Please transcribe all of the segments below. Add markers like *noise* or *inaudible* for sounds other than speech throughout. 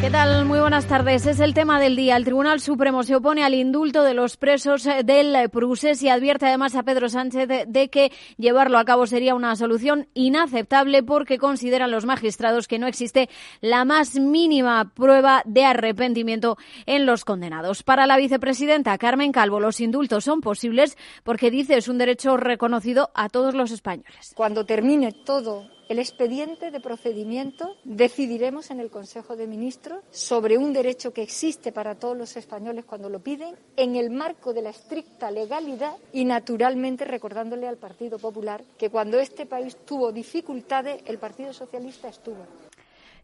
¿Qué tal? Muy buenas tardes. Es el tema del día. El Tribunal Supremo se opone al indulto de los presos del Prusés y advierte además a Pedro Sánchez de, que llevarlo a cabo sería una solución inaceptable porque consideran los magistrados que no existe la más mínima prueba de arrepentimiento en los condenados. Para la vicepresidenta Carmen Calvo, los indultos son posibles porque dice es un derecho reconocido a todos los españoles. Cuando termine todo el expediente de procedimiento decidiremos en el Consejo de Ministros sobre un derecho que existe para todos los españoles cuando lo piden, en el marco de la estricta legalidad y, naturalmente, recordándole al Partido Popular que cuando este país tuvo dificultades, el Partido Socialista estuvo.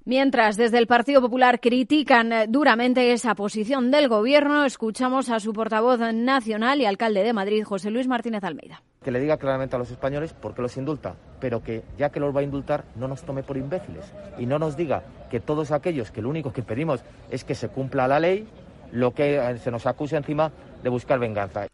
Mientras desde el Partido Popular critican duramente esa posición del Gobierno, escuchamos a su portavoz nacional y alcalde de Madrid, José Luis Martínez Almeida que le diga claramente a los españoles por qué los indulta, pero que ya que los va a indultar no nos tome por imbéciles y no nos diga que todos aquellos que lo único que pedimos es que se cumpla la ley, lo que eh, se nos acuse encima de buscar venganza.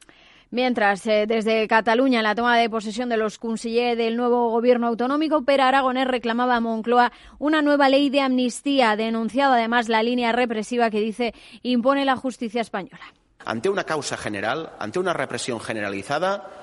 Mientras, eh, desde Cataluña, en la toma de posesión de los conseller del nuevo gobierno autonómico, Per Aragonés reclamaba a Moncloa una nueva ley de amnistía, denunciado además la línea represiva que dice impone la justicia española. Ante una causa general, ante una represión generalizada,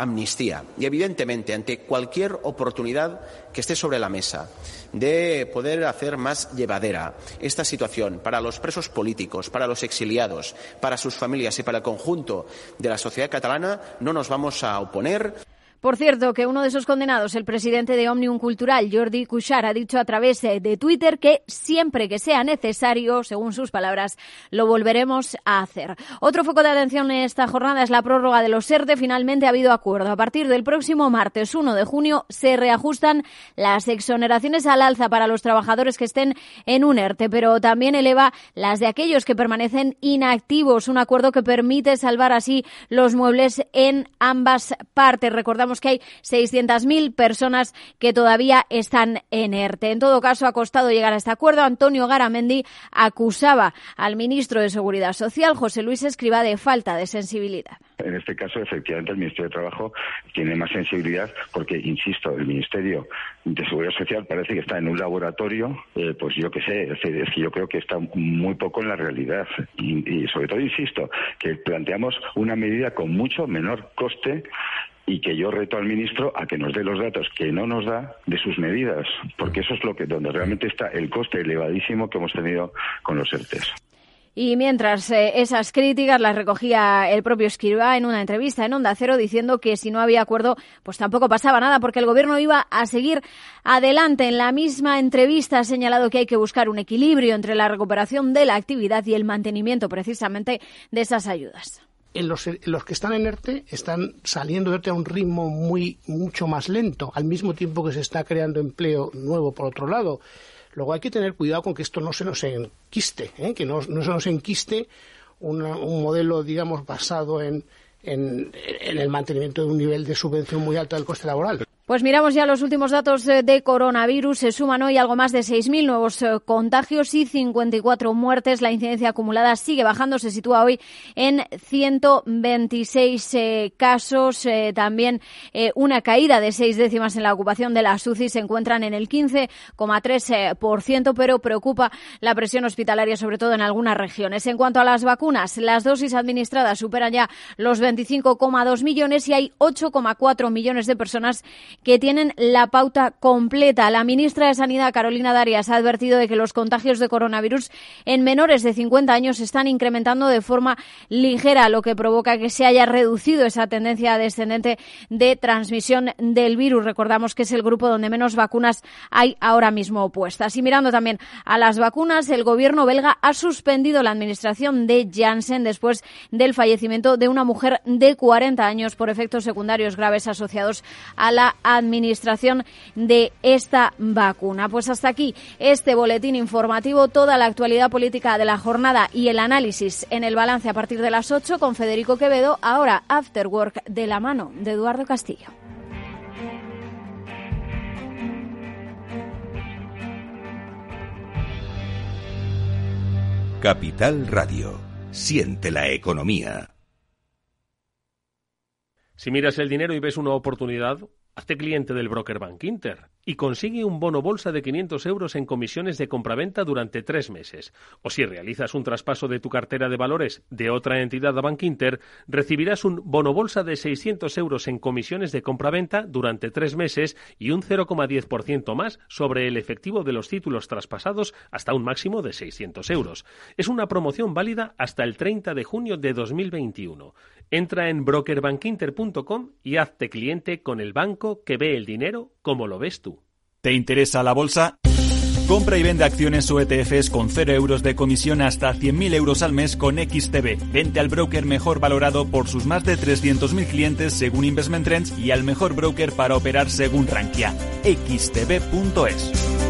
amnistía. Y, evidentemente, ante cualquier oportunidad que esté sobre la mesa de poder hacer más llevadera esta situación para los presos políticos, para los exiliados, para sus familias y para el conjunto de la sociedad catalana, no nos vamos a oponer. Por cierto, que uno de esos condenados, el presidente de Omnium Cultural, Jordi Cuixart, ha dicho a través de Twitter que siempre que sea necesario, según sus palabras, lo volveremos a hacer. Otro foco de atención en esta jornada es la prórroga de los ERTE. Finalmente ha habido acuerdo. A partir del próximo martes 1 de junio se reajustan las exoneraciones al alza para los trabajadores que estén en un ERTE, pero también eleva las de aquellos que permanecen inactivos. Un acuerdo que permite salvar así los muebles en ambas partes. Recordamos que hay 600.000 personas que todavía están en ERTE. En todo caso, ha costado llegar a este acuerdo. Antonio Garamendi acusaba al ministro de Seguridad Social, José Luis Escriba, de falta de sensibilidad. En este caso, efectivamente, el Ministerio de Trabajo tiene más sensibilidad porque, insisto, el Ministerio de Seguridad Social parece que está en un laboratorio, eh, pues yo qué sé, es, que yo creo que está muy poco en la realidad. y sobre todo, insisto, que planteamos una medida con mucho menor coste y que yo reto al ministro a que nos dé los datos que no nos da de sus medidas, porque eso es lo que donde realmente está el coste elevadísimo que hemos tenido con los ERTES. Y mientras eh, esas críticas las recogía el propio Escriba en una entrevista en Onda Cero diciendo que si no había acuerdo, pues tampoco pasaba nada porque el gobierno iba a seguir adelante. En la misma entrevista ha señalado que hay que buscar un equilibrio entre la recuperación de la actividad y el mantenimiento precisamente de esas ayudas en los, los, que están en ERTE están saliendo de ERTE a un ritmo muy mucho más lento, al mismo tiempo que se está creando empleo nuevo por otro lado. Luego hay que tener cuidado con que esto no se nos enquiste, ¿eh? que no, no, se nos enquiste un modelo, digamos, basado en, en, en el mantenimiento de un nivel de subvención muy alto del coste laboral. Pues miramos ya los últimos datos eh, de coronavirus. Se suman hoy algo más de 6.000 nuevos eh, contagios y 54 muertes. La incidencia acumulada sigue bajando. Se sitúa hoy en 126 eh, casos. también una caída de seis décimas en la ocupación de las UCI. Se encuentran en el 15,3%, pero preocupa la presión hospitalaria, sobre todo en algunas regiones. En cuanto a las vacunas, las dosis administradas superan ya los 25,2 millones y hay 8,4 millones de personas que tienen la pauta completa. La ministra de Sanidad, Carolina Darias, ha advertido de que los contagios de coronavirus en menores de 50 años están incrementando de forma ligera, lo que provoca que se haya reducido esa tendencia descendente de transmisión del virus. Recordamos que es el grupo donde menos vacunas hay ahora mismo puestas. Y mirando también a las vacunas, el gobierno belga ha suspendido la administración de Janssen después del fallecimiento de una mujer de 40 años por efectos secundarios graves asociados a la administración de esta vacuna. Pues hasta aquí este boletín informativo, toda la actualidad política de la jornada y el análisis en el balance a partir de las 8 con Federico Quevedo, ahora After Work de la mano de Eduardo Castillo. Capital Radio Siente la economía. Si miras el dinero y ves una oportunidad, hazte cliente del broker Bank Inter y consigue un bono bolsa de 500 euros en comisiones de compraventa durante tres meses. O si realizas un traspaso de tu cartera de valores de otra entidad a Bank Inter, recibirás un bono bolsa de 600 euros en comisiones de compraventa durante tres meses y un 0,10% más sobre el efectivo de los títulos traspasados hasta un máximo de 600 euros. Es una promoción válida hasta el 30 de junio de 2021. Entra en brokerbankinter.com y hazte cliente con el banco que ve el dinero como lo ves tú. ¿Te interesa la bolsa? Compra y vende acciones o ETFs con 0 euros de comisión hasta 100.000 euros al mes con XTB. Vente al broker mejor valorado por sus más de 300.000 clientes según Investment Trends y al mejor broker para operar según Rankia. xtb.es.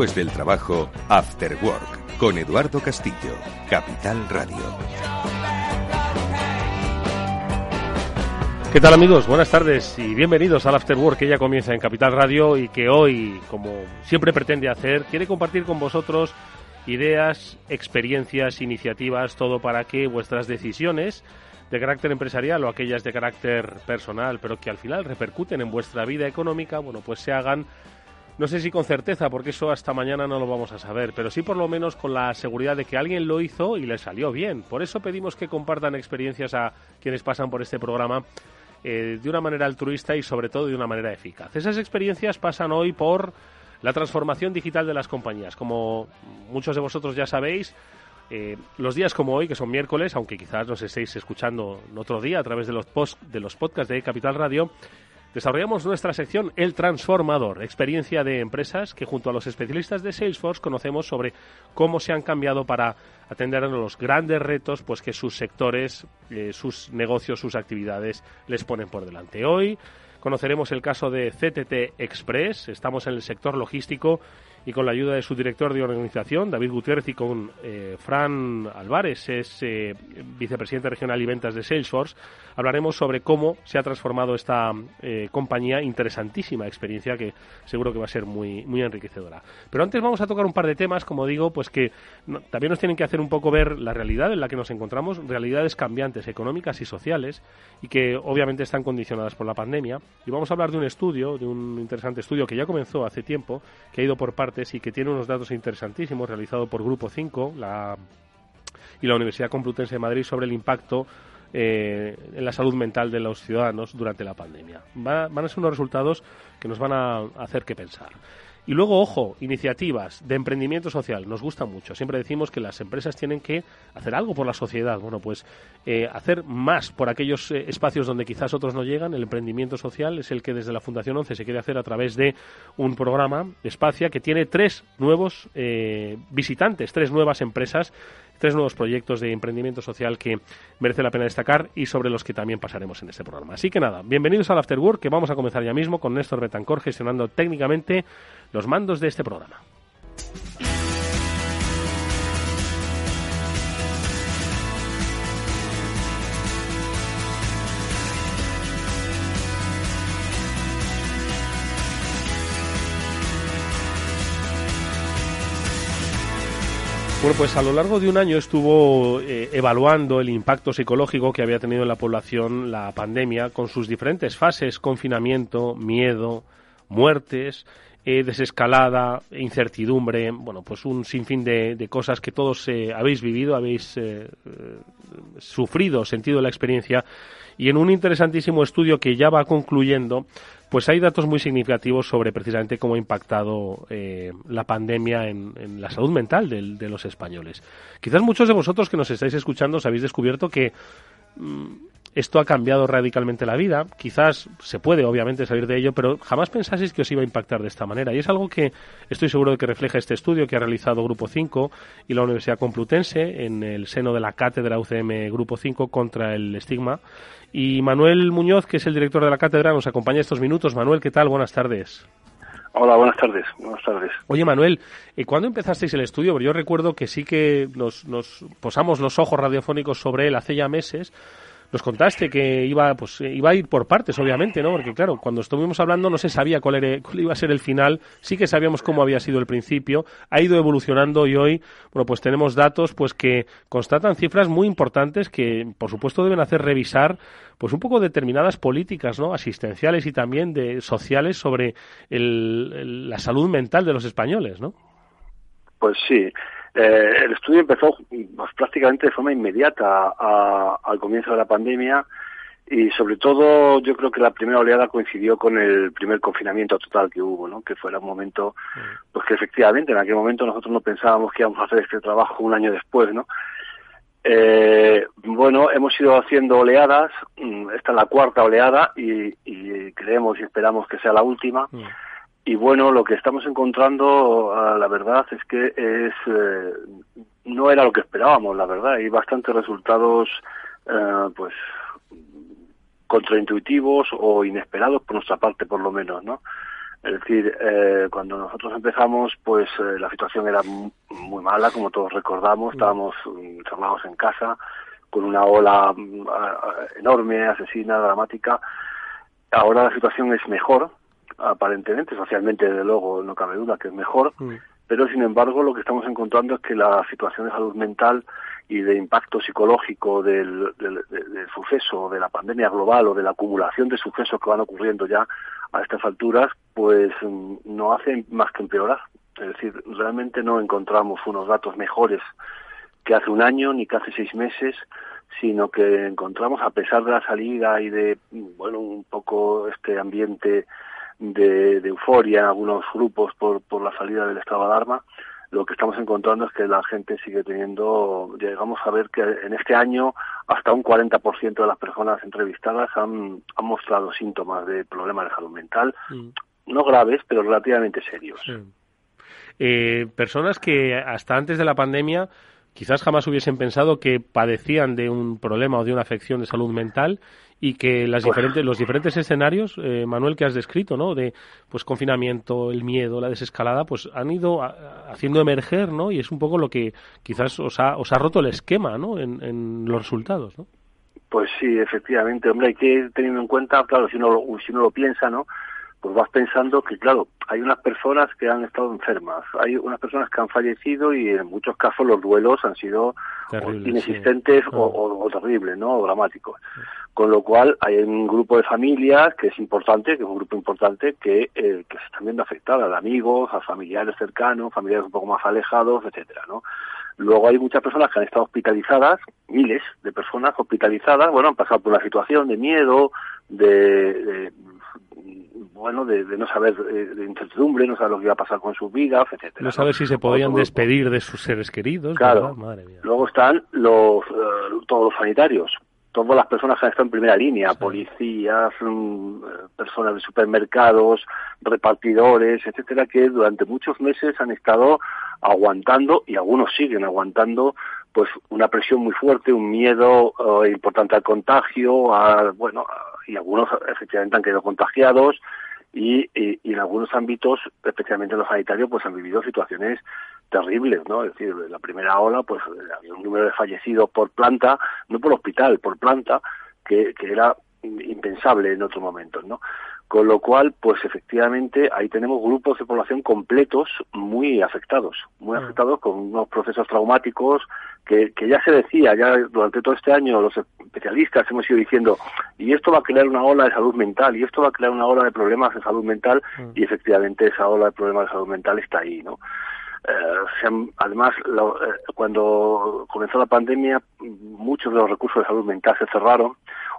Después del trabajo, After Work, con Eduardo Castillo, Capital Radio. ¿Qué tal amigos? Buenas tardes y bienvenidos al After Work que ya comienza en Capital Radio y que hoy, como siempre pretende hacer, quiere compartir con vosotros ideas, experiencias, iniciativas, todo para que vuestras decisiones de carácter empresarial o aquellas de carácter personal, pero que al final repercuten en vuestra vida económica, bueno, pues se hagan no sé si con certeza, porque eso hasta mañana no lo vamos a saber, pero sí por lo menos con la seguridad de que alguien lo hizo y le salió bien. Por eso pedimos que compartan experiencias a quienes pasan por este programa eh, de una manera altruista y sobre todo de una manera eficaz. Esas experiencias pasan hoy por la transformación digital de las compañías. Como muchos de vosotros ya sabéis, eh, los días como hoy, que son miércoles, aunque quizás nos estéis escuchando otro día a través de los, post, de los podcasts de Capital Radio, Desarrollamos nuestra sección El Transformador, experiencia de empresas que junto a los especialistas de Salesforce conocemos sobre cómo se han cambiado para atender a los grandes retos pues que sus sectores, eh, sus negocios, sus actividades les ponen por delante. Hoy conoceremos el caso de CTT Express, estamos en el sector logístico y con la ayuda de su director de organización, David Gutiérrez, y con eh, Fran Álvarez, es eh, vicepresidente regional y ventas de Salesforce, hablaremos sobre cómo se ha transformado esta eh, compañía, interesantísima experiencia que seguro que va a ser muy, muy enriquecedora. Pero antes vamos a tocar un par de temas, como digo, pues que también nos tienen que hacer un poco ver la realidad en la que nos encontramos, realidades cambiantes económicas y sociales, y que obviamente están condicionadas por la pandemia. Y vamos a hablar de un estudio, de un interesante estudio que ya comenzó hace tiempo, que ha ido por partes y que tiene unos datos interesantísimos, realizado por Grupo 5, la y la Universidad Complutense de Madrid sobre el impacto eh, en la salud mental de los ciudadanos durante la pandemia. van a ser unos resultados que nos van a hacer que pensar. Y luego, ojo, iniciativas de emprendimiento social. Nos gusta mucho. Siempre decimos que las empresas tienen que hacer algo por la sociedad. Bueno, pues eh, hacer más por aquellos eh, espacios donde quizás otros no llegan. El emprendimiento social es el que desde la Fundación 11 se quiere hacer a través de un programa, Espacia, que tiene tres nuevos visitantes, tres nuevas empresas tres nuevos proyectos de emprendimiento social que merece la pena destacar y sobre los que también pasaremos en este programa. Así que nada, bienvenidos al After Work que vamos a comenzar ya mismo con Néstor Betancor gestionando técnicamente los mandos de este programa. Bueno, pues a lo largo de un año estuvo eh, evaluando el impacto psicológico que había tenido en la población la pandemia con sus diferentes fases, confinamiento, miedo, muertes, eh, desescalada, incertidumbre, bueno, pues un sinfín de, de cosas que todos eh, habéis vivido, habéis sufrido, sentido la experiencia. Y en un interesantísimo estudio que ya va concluyendo, pues hay datos muy significativos sobre precisamente cómo ha impactado eh, la pandemia en, la salud mental de, los españoles. Quizás muchos de vosotros que nos estáis escuchando os habéis descubierto que mm, esto ha cambiado radicalmente la vida. Quizás se puede, obviamente, salir de ello, pero jamás pensaseis que os iba a impactar de esta manera. Y es algo que estoy seguro de que refleja este estudio que ha realizado Grupo 5 y la Universidad Complutense en el seno de la cátedra UCM Grupo 5 contra el estigma. Y Manuel Muñoz, que es el director de la cátedra, nos acompaña estos minutos. Manuel, ¿qué tal? Buenas tardes. Hola, buenas tardes. Buenas tardes. Oye, Manuel, ¿y ¿cuándo empezasteis el estudio? Porque yo recuerdo que sí que nos, nos posamos los ojos radiofónicos sobre él hace ya meses, nos contaste que iba, pues, iba a ir por partes, obviamente, ¿no? Porque claro, cuando estuvimos hablando no se sabía cuál, era, cuál iba a ser el final, sí que sabíamos cómo había sido el principio, ha ido evolucionando y hoy, bueno, pues tenemos datos, pues que constatan cifras muy importantes que, por supuesto, deben hacer revisar, pues un poco determinadas políticas, ¿no? Asistenciales y también de sociales sobre el, la salud mental de los españoles, ¿no? Pues sí. Eh, el estudio empezó pues, prácticamente de forma inmediata al comienzo de la pandemia y sobre todo yo creo que la primera oleada coincidió con el primer confinamiento total que hubo, ¿no? que fuera un momento, pues que efectivamente en aquel momento nosotros no pensábamos que íbamos a hacer este trabajo un año después, ¿no? Eh, bueno, hemos ido haciendo oleadas, mm, esta es la cuarta oleada y, creemos y esperamos que sea la última. Y bueno, lo que estamos encontrando, ah, la verdad, es que es eh, no era lo que esperábamos, la verdad. Hay bastantes resultados, eh, pues, contraintuitivos o inesperados por nuestra parte, por lo menos, ¿no? Es decir, eh, cuando nosotros empezamos, pues la situación era muy mala, como todos recordamos, mm. estábamos encerrados en casa, con una ola mm, enorme, asesina, dramática. Ahora la situación es mejor, aparentemente, socialmente, desde luego, no cabe duda que es mejor, mm. pero sin embargo lo que estamos encontrando es que la situación de salud mental y de impacto psicológico del, del, suceso, de la pandemia global o de la acumulación de sucesos que van ocurriendo ya a estas alturas, pues mm, no hace más que empeorar. Es decir, realmente no encontramos unos datos mejores que hace un año ni que hace seis meses, sino que encontramos, a pesar de la salida y de, mm, bueno, un poco este ambiente de, euforia en algunos grupos por, por la salida del estado de alarma, lo que estamos encontrando es que la gente sigue teniendo, llegamos a ver que en este año hasta un 40% de las personas entrevistadas han, han mostrado síntomas de problemas de salud mental, mm. no graves, pero relativamente serios. Eh, personas que hasta antes de la pandemia quizás jamás hubiesen pensado que padecían de un problema o de una afección de salud mental y que las pues diferentes, los diferentes escenarios, eh, Manuel, que has descrito, ¿no? De pues confinamiento, el miedo, la desescalada, pues han ido haciendo emerger, ¿no? Y es un poco lo que quizás os ha, os ha roto el esquema, ¿no? En, en los resultados, ¿no? Pues sí, efectivamente, hombre, hay que ir teniendo en cuenta, claro, si uno si uno lo piensa, ¿no? Pues vas pensando que, claro, hay unas personas que han estado enfermas, hay unas personas que han fallecido y en muchos casos los duelos han sido inexistentes ah. o, terribles, ¿no? O dramáticos. Con lo cual hay un grupo de familias que es importante, que es un grupo importante que, eh, que se están viendo afectadas, a amigos, a familiares cercanos, familiares un poco más alejados, etcétera, ¿no? Luego hay muchas personas que han estado hospitalizadas, miles de personas hospitalizadas, bueno, han pasado por una situación de miedo, de bueno, de, no saber, eh, de incertidumbre, no saber lo que iba a pasar con sus vidas, etcétera. No saber si se podían despedir de sus seres queridos. Claro. Madre mía. Luego están los, eh, todos los sanitarios, todas las personas que han estado en primera línea, policías, mm, personas de supermercados, repartidores, etcétera, que durante muchos meses han estado aguantando y algunos siguen aguantando pues una presión muy fuerte, un miedo eh, importante al contagio, a, bueno, y algunos efectivamente han quedado contagiados, y, en algunos ámbitos, especialmente en los sanitarios, pues han vivido situaciones terribles, ¿no? Es decir, en la primera ola, pues había un número de fallecidos por planta, no por hospital, por planta, que, que era impensable en otros momentos, ¿no? Con lo cual, pues efectivamente ahí tenemos grupos de población completos muy afectados, muy mm. afectados con unos procesos traumáticos que, que ya se decía, ya durante todo este año los especialistas hemos ido diciendo, y esto va a crear una ola de salud mental, y esto va a crear una ola de problemas de salud mental, mm. y efectivamente esa ola de problemas de salud mental está ahí, ¿no? Eh, además, eh, cuando comenzó la pandemia, muchos de los recursos de salud mental se cerraron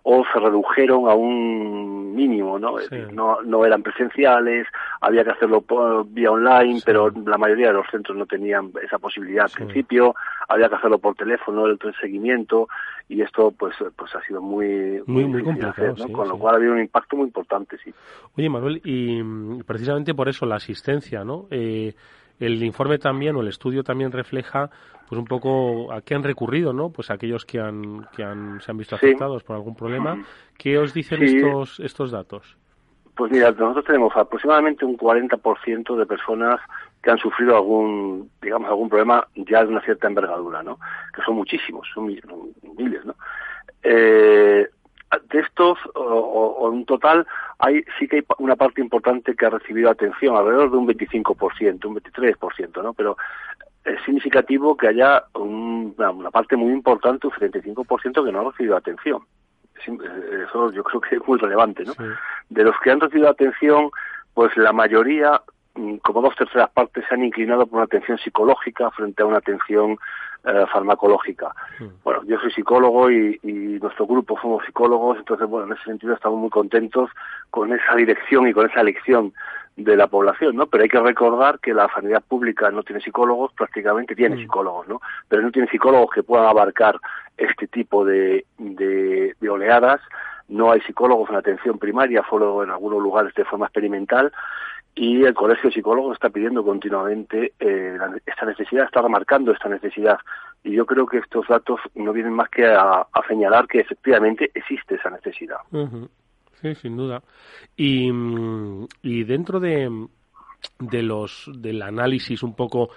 o se redujeron a un mínimo, ¿no? no, no eran presenciales, había que hacerlo por, vía online, pero la mayoría de los centros no tenían esa posibilidad al principio, había que hacerlo por teléfono, el seguimiento, y esto pues pues ha sido muy muy, muy complicado, con lo cual ha habido un impacto muy importante, sí. Oye, Manuel, y mm, precisamente por eso la asistencia, ¿no? Eh, el informe también o el estudio también refleja pues un poco a qué han recurrido, ¿no? Pues aquellos que han que han se han visto afectados por algún problema. ¿Qué os dicen estos estos datos? Pues mira, nosotros tenemos aproximadamente un 40% de personas que han sufrido algún, digamos, algún problema ya de una cierta envergadura, ¿no? Que son muchísimos, son miles, ¿no? Eh, de estos, o, en total, hay sí que hay una parte importante que ha recibido atención, alrededor de un 25%, un 23%, ¿no? Pero es significativo que haya una, parte muy importante, un 75%, que no ha recibido atención. Eso yo creo que es muy relevante, ¿no? De los que han recibido atención, pues la mayoría, mm, como dos terceras partes, se han inclinado por una atención psicológica frente a una atención eh, farmacológica. Hmm. Bueno, yo soy psicólogo y, nuestro grupo somos psicólogos, entonces, bueno, en ese sentido estamos muy contentos con esa dirección y con esa elección de la población, ¿no? Pero hay que recordar que la sanidad pública no tiene psicólogos, prácticamente tiene hmm. psicólogos, ¿no? Pero no tiene psicólogos que puedan abarcar este tipo de, de, de oleadas. No hay psicólogos en atención primaria, solo en algunos lugares de forma experimental y el Colegio de Psicólogos está pidiendo continuamente eh, esta necesidad, está remarcando esta necesidad. Y yo creo que estos datos no vienen más que a, señalar que efectivamente existe esa necesidad. Sí, sin duda. Y, y dentro de, de los del análisis un poco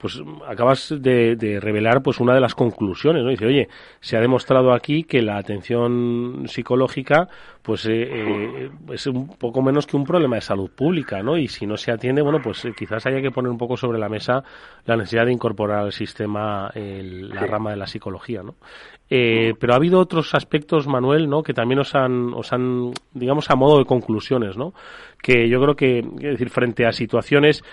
pues acabas de, revelar pues una de las conclusiones, ¿no? Dice, oye, se ha demostrado aquí que la atención psicológica pues eh, eh, es un poco menos que un problema de salud pública, ¿no? Y si no se atiende, bueno, pues eh, quizás haya que poner un poco sobre la mesa la necesidad de incorporar al sistema la rama de la psicología, ¿no? pero ha habido otros aspectos, Manuel, ¿no? Que también os han, os han, digamos, a modo de conclusiones, ¿no? Que yo creo que, es decir, frente a situaciones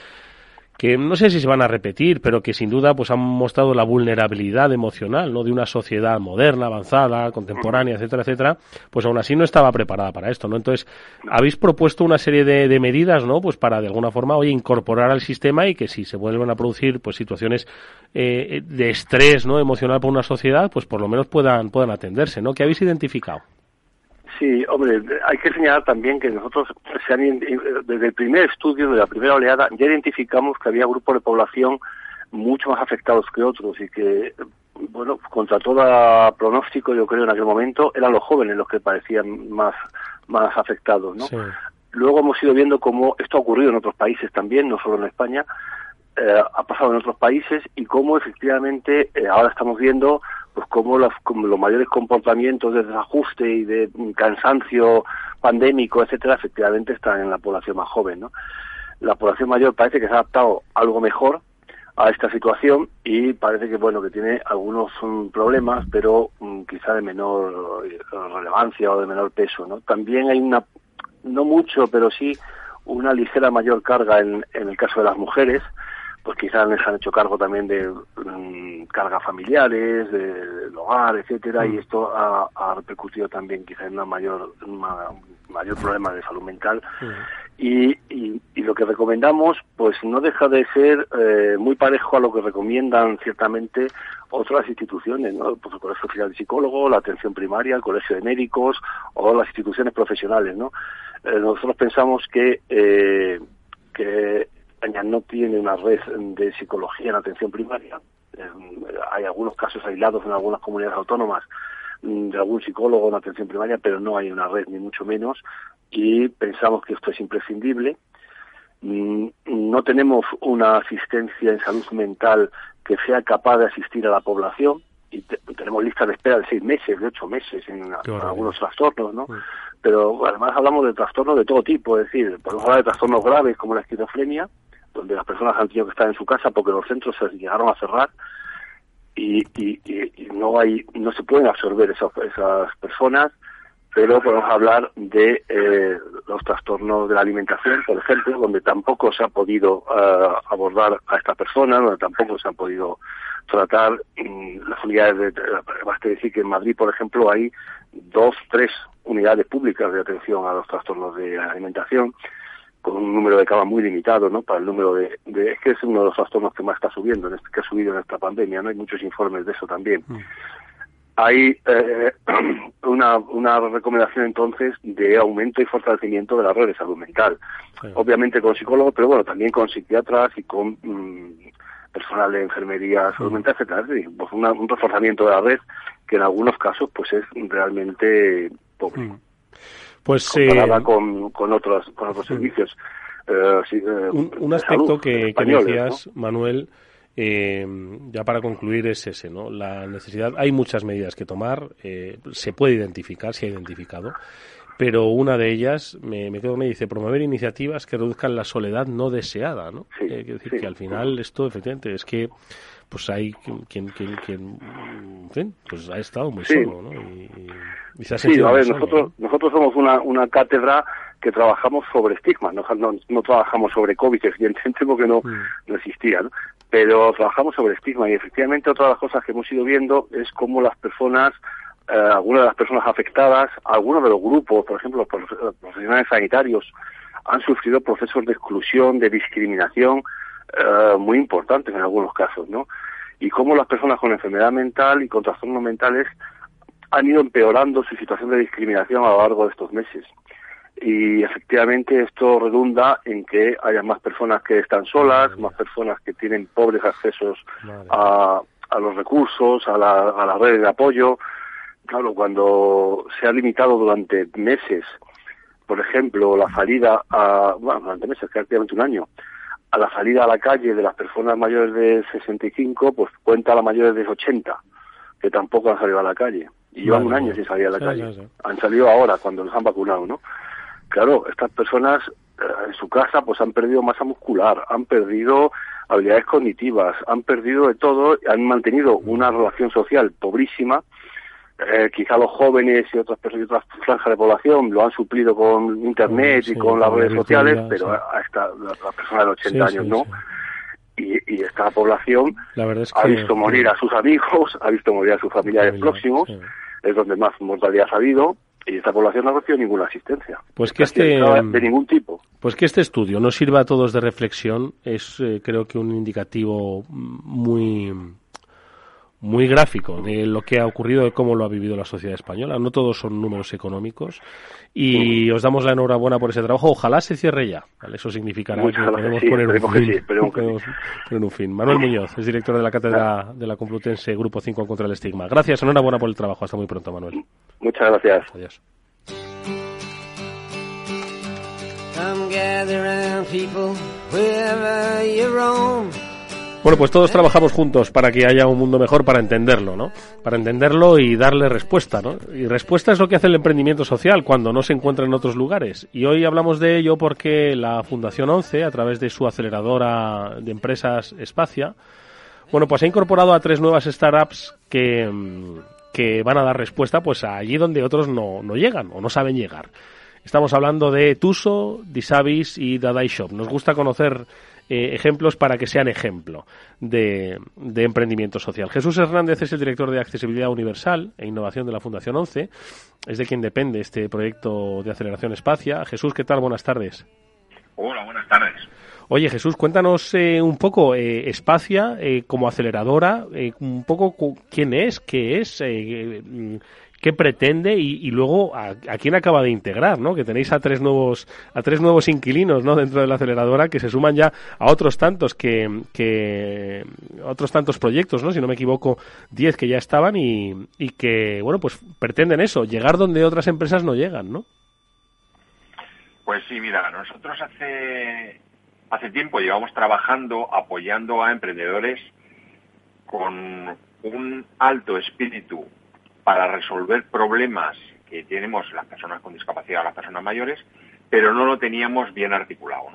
que no sé si se van a repetir, pero que sin duda pues han mostrado la vulnerabilidad emocional, ¿no? de una sociedad moderna, avanzada, contemporánea, etcétera, etcétera, pues aún así no estaba preparada para esto, ¿no? Entonces, habéis propuesto una serie de, de medidas, ¿no? Pues para de alguna forma, oye, incorporar al sistema y que si se vuelven a producir pues situaciones eh, de estrés, ¿no? emocional por una sociedad, pues por lo menos puedan puedan atenderse, ¿no? ¿Qué habéis identificado? Sí, hombre, hay que señalar también que nosotros, desde el primer estudio de la primera oleada, ya identificamos que había grupos de población mucho más afectados que otros y que, bueno, contra todo pronóstico, yo creo, en aquel momento, eran los jóvenes los que parecían más, más afectados, ¿no? Luego hemos ido viendo cómo esto ha ocurrido en otros países también, no solo en España, eh, ha pasado en otros países y cómo efectivamente eh, ahora estamos viendo pues los, los mayores comportamientos de desajuste y de cansancio pandémico, etcétera, efectivamente están en la población más joven, ¿no? La población mayor parece que se ha adaptado algo mejor a esta situación y parece que bueno que tiene algunos mm, problemas, pero mm, quizá de menor eh, relevancia o de menor peso, ¿no? También hay una no mucho, pero sí una ligera mayor carga en, en el caso de las mujeres, pues quizás les han hecho cargo también de mm, cargas familiares, del hogar, etcétera, y mm. esto ha, repercutido también quizás en una mayor, mayor problema de salud mental. Mm. Y, y, lo que recomendamos, pues no deja de ser eh, muy parejo a lo que recomiendan ciertamente otras instituciones, ¿no? Pues el Colegio Oficial de Psicólogos, la atención primaria, el Colegio de Médicos o las instituciones profesionales, ¿no? Eh, nosotros pensamos que, eh, que España no tiene una red de psicología en atención primaria. hay algunos casos aislados en algunas comunidades autónomas mm, de algún psicólogo en atención primaria, pero no hay una red ni mucho menos y pensamos que esto es imprescindible. Mm, no tenemos una asistencia en salud mental que sea capaz de asistir a la población y tenemos listas de espera de seis meses, de ocho meses en, algunos trastornos, ¿no? Pero además hablamos de trastornos de todo tipo, es decir, podemos hablar de trastornos graves como la esquizofrenia, donde las personas han tenido que estar en su casa porque los centros se llegaron a cerrar y, no hay no se pueden absorber esas, personas pero podemos hablar de eh, los trastornos de la alimentación, por ejemplo, donde tampoco se ha podido eh, abordar a estas personas, donde tampoco se han podido tratar. Mm, las unidades de, basta decir que en Madrid, por ejemplo, hay dos, tres unidades públicas de atención a los trastornos de alimentación, con un número de camas muy limitado, ¿no? Para el número de, es que es uno de los trastornos que más está subiendo, en este, que ha subido en esta pandemia, ¿no? Hay muchos informes de eso también. Mm. Hay eh, *clears throat* una, una recomendación entonces de aumento y fortalecimiento de la red de salud mental. Obviamente con psicólogos, pero bueno, también con psiquiatras y con mm, personal de enfermería, salud mm. mental, etcétera. Pues un reforzamiento de la red que en algunos casos pues es realmente pobre. Pues comparada con, con otros con otros servicios. Eh, eh, un, aspecto que, que decías, Manuel, eh, ya para concluir es ese, ¿no? La necesidad, hay muchas medidas que tomar, eh, se puede identificar, se ha identificado, pero una de ellas, me, me quedo, me dice, promover iniciativas que reduzcan la soledad no deseada, ¿no? Sí, eh, decir que al final esto, efectivamente, es que pues hay quien, quien, quien, pues ha estado muy solo, ¿no? Y, sí, a ver, nosotros, nosotros somos una, una cátedra que trabajamos sobre estigma, no, no, trabajamos sobre COVID, *laughs* evidentemente, porque no, mm. no existía, ¿no? Pero trabajamos sobre estigma y efectivamente otra de las cosas que hemos ido viendo es cómo las personas, eh, algunas de las personas afectadas, algunos de los grupos, por ejemplo, los profesionales sanitarios, han sufrido procesos de exclusión, de discriminación eh, muy importantes en algunos casos, ¿no? Y cómo las personas con enfermedad mental y con trastornos mentales han ido empeorando su situación de discriminación a lo largo de estos meses y efectivamente esto redunda en que haya más personas que están solas, más personas que tienen pobres accesos a, a, los recursos, a la, a las redes de apoyo. Claro, cuando se ha limitado durante meses, por ejemplo, la salida a, bueno, durante meses, prácticamente un año, a la salida a la calle de las personas mayores de 65, pues cuenta a las mayores de 80, que tampoco han salido a la calle. Y llevan un año sin salir a la calle. Han salido ahora, cuando los han vacunado, ¿no? Claro, estas personas eh, en su casa pues han perdido masa muscular, han perdido habilidades cognitivas, han perdido de todo, han mantenido una relación social pobrísima. Eh, quizá los jóvenes y otras personas y otras franjas de población lo han suplido con internet y con las redes sociales, pero a esta la, persona de 80 años no. Y, y, esta población *laughs* ha visto morir a sus amigos, ha visto morir a sus familiares próximos, es donde más mortalidad ha habido, y esta población no ha recibido ninguna asistencia. Pues que este de ningún tipo. Pues que este estudio nos sirva a todos de reflexión es eh, creo que un indicativo muy muy gráfico de lo que ha ocurrido, de cómo lo ha vivido la sociedad española. No todos son números económicos y os damos la enhorabuena por ese trabajo. Ojalá se cierre ya. Eso significará que podemos poner, un fin, *laughs* poner un fin. Manuel Muñoz es director de la Cátedra de la Complutense Grupo 5 contra el Estigma. Gracias, enhorabuena por el trabajo. Hasta muy pronto, Manuel. Muchas gracias. Adiós. Bueno, pues todos trabajamos juntos para que haya un mundo mejor, para entenderlo, ¿no? Para entenderlo y darle respuesta, ¿no? Y respuesta es lo que hace el emprendimiento social cuando no se encuentra en otros lugares. Y hoy hablamos de ello porque la Fundación 11, a través de su aceleradora de empresas Espacia, bueno, pues ha incorporado a tres nuevas startups que, que van a dar respuesta pues allí donde otros no, no llegan o no saben llegar. Estamos hablando de Tuso, Disabis y Dadai Shop. Nos gusta conocer eh, ejemplos para que sean ejemplo de, de, emprendimiento social. Jesús Hernández es el director de Accesibilidad Universal e Innovación de la Fundación 11. Es de quien depende este proyecto de aceleración espacia. Jesús, ¿qué tal? Buenas tardes. Hola, buenas tardes. Oye, Jesús, cuéntanos eh, un poco, eh, Espacia eh, como aceleradora, un poco quién es, qué es, qué pretende y, luego a, quién acaba de integrar, ¿no? Que tenéis a tres nuevos a tres nuevos inquilinos, ¿no? Dentro de la aceleradora que se suman ya a otros tantos que, que otros tantos proyectos, ¿no? Si no me equivoco, diez que ya estaban y, y que bueno, pues pretenden eso, llegar donde otras empresas no llegan, ¿no? Pues sí, mira, nosotros hace hace tiempo llevamos trabajando apoyando a emprendedores con un alto espíritu para resolver problemas que tenemos las personas con discapacidad, las personas mayores, pero no lo teníamos bien articulado.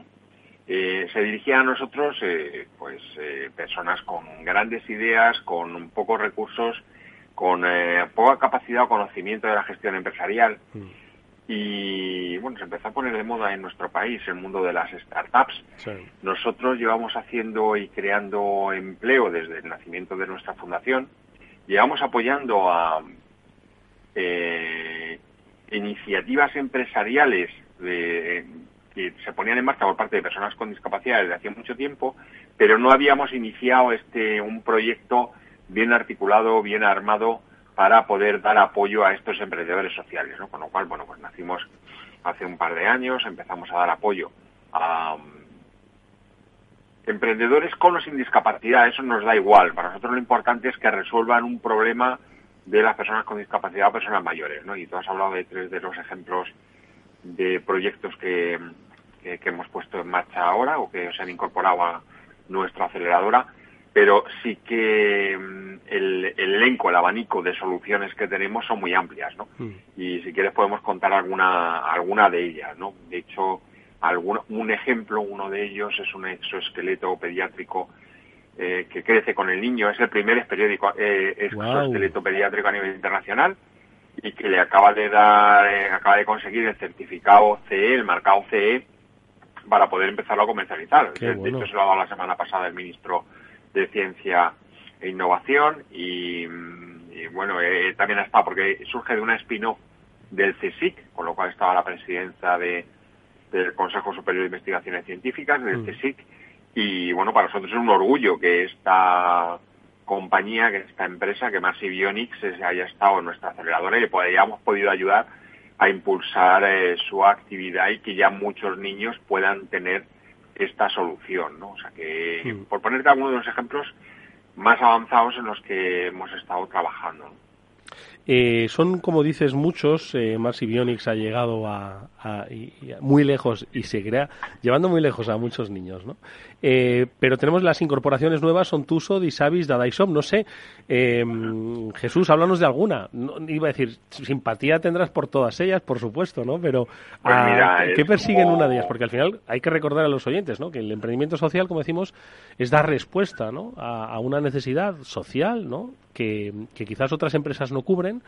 Eh, se dirigían a nosotros eh, pues eh, personas con grandes ideas, con pocos recursos, con poca capacidad o conocimiento de la gestión empresarial. Mm y bueno, se empezó a poner de moda en nuestro país el mundo de las startups. Nosotros llevamos haciendo y creando empleo desde el nacimiento de nuestra fundación, llevamos apoyando a eh, iniciativas empresariales de que se ponían en marcha por parte de personas con discapacidad desde hacía mucho tiempo, pero no habíamos iniciado este un proyecto bien articulado, bien armado para poder dar apoyo a estos emprendedores sociales, ¿no? Con lo cual, bueno, pues nacimos hace un par de años, empezamos a dar apoyo a um, emprendedores con o sin discapacidad, eso nos da igual. Para nosotros lo importante es que resuelvan un problema de las personas con discapacidad o personas mayores, ¿no? Y tú has hablado de tres de los ejemplos de proyectos que, que, hemos puesto en marcha ahora o que se han incorporado a nuestra aceleradora, pero sí que mm, el, elenco, el abanico de soluciones que tenemos son muy amplias, ¿no? Mm. Y si quieres podemos contar alguna, alguna de ellas, ¿no? De hecho, algún, un ejemplo, uno de ellos es un exoesqueleto pediátrico eh, que crece con el niño, es el primer periódico, eh, exoesqueleto pediátrico a nivel internacional y que le acaba de dar, eh, acaba de conseguir el certificado CE, el marcado CE, para poder empezarlo a comercializar. De hecho, se lo ha dado la semana pasada el ministro de Ciencia e Innovación y, bueno, eh, también está porque surge de una spin-off del CSIC, con lo cual estaba la presidencia de, del Consejo Superior de Investigaciones Científicas, del mm. CSIC, y bueno, para nosotros es un orgullo que esta compañía, que esta empresa, que Marcy Bionics haya estado en nuestra aceleradora y que hayamos podido ayudar a impulsar eh, su actividad y que ya muchos niños puedan tener esta solución, ¿no? O sea que, por ponerte algunos de los ejemplos más avanzados en los que hemos estado trabajando. Eh, son, como dices, muchos. Eh, Mars Bionics ha llegado a, muy lejos y seguirá llevando muy lejos a muchos niños, ¿no? Eh, pero tenemos las incorporaciones nuevas, son Tuso, Disabis, Dadaisom, no sé. Eh, Jesús, háblanos de alguna. No, iba a decir, simpatía tendrás por todas ellas, por supuesto, ¿no? Pero, pues ah, ¿qué persiguen una de ellas? Porque al final hay que recordar a los oyentes, ¿no? Que el emprendimiento social, como decimos, es dar respuesta, ¿no? A, a una necesidad social, ¿no? Que, quizás otras empresas no cubren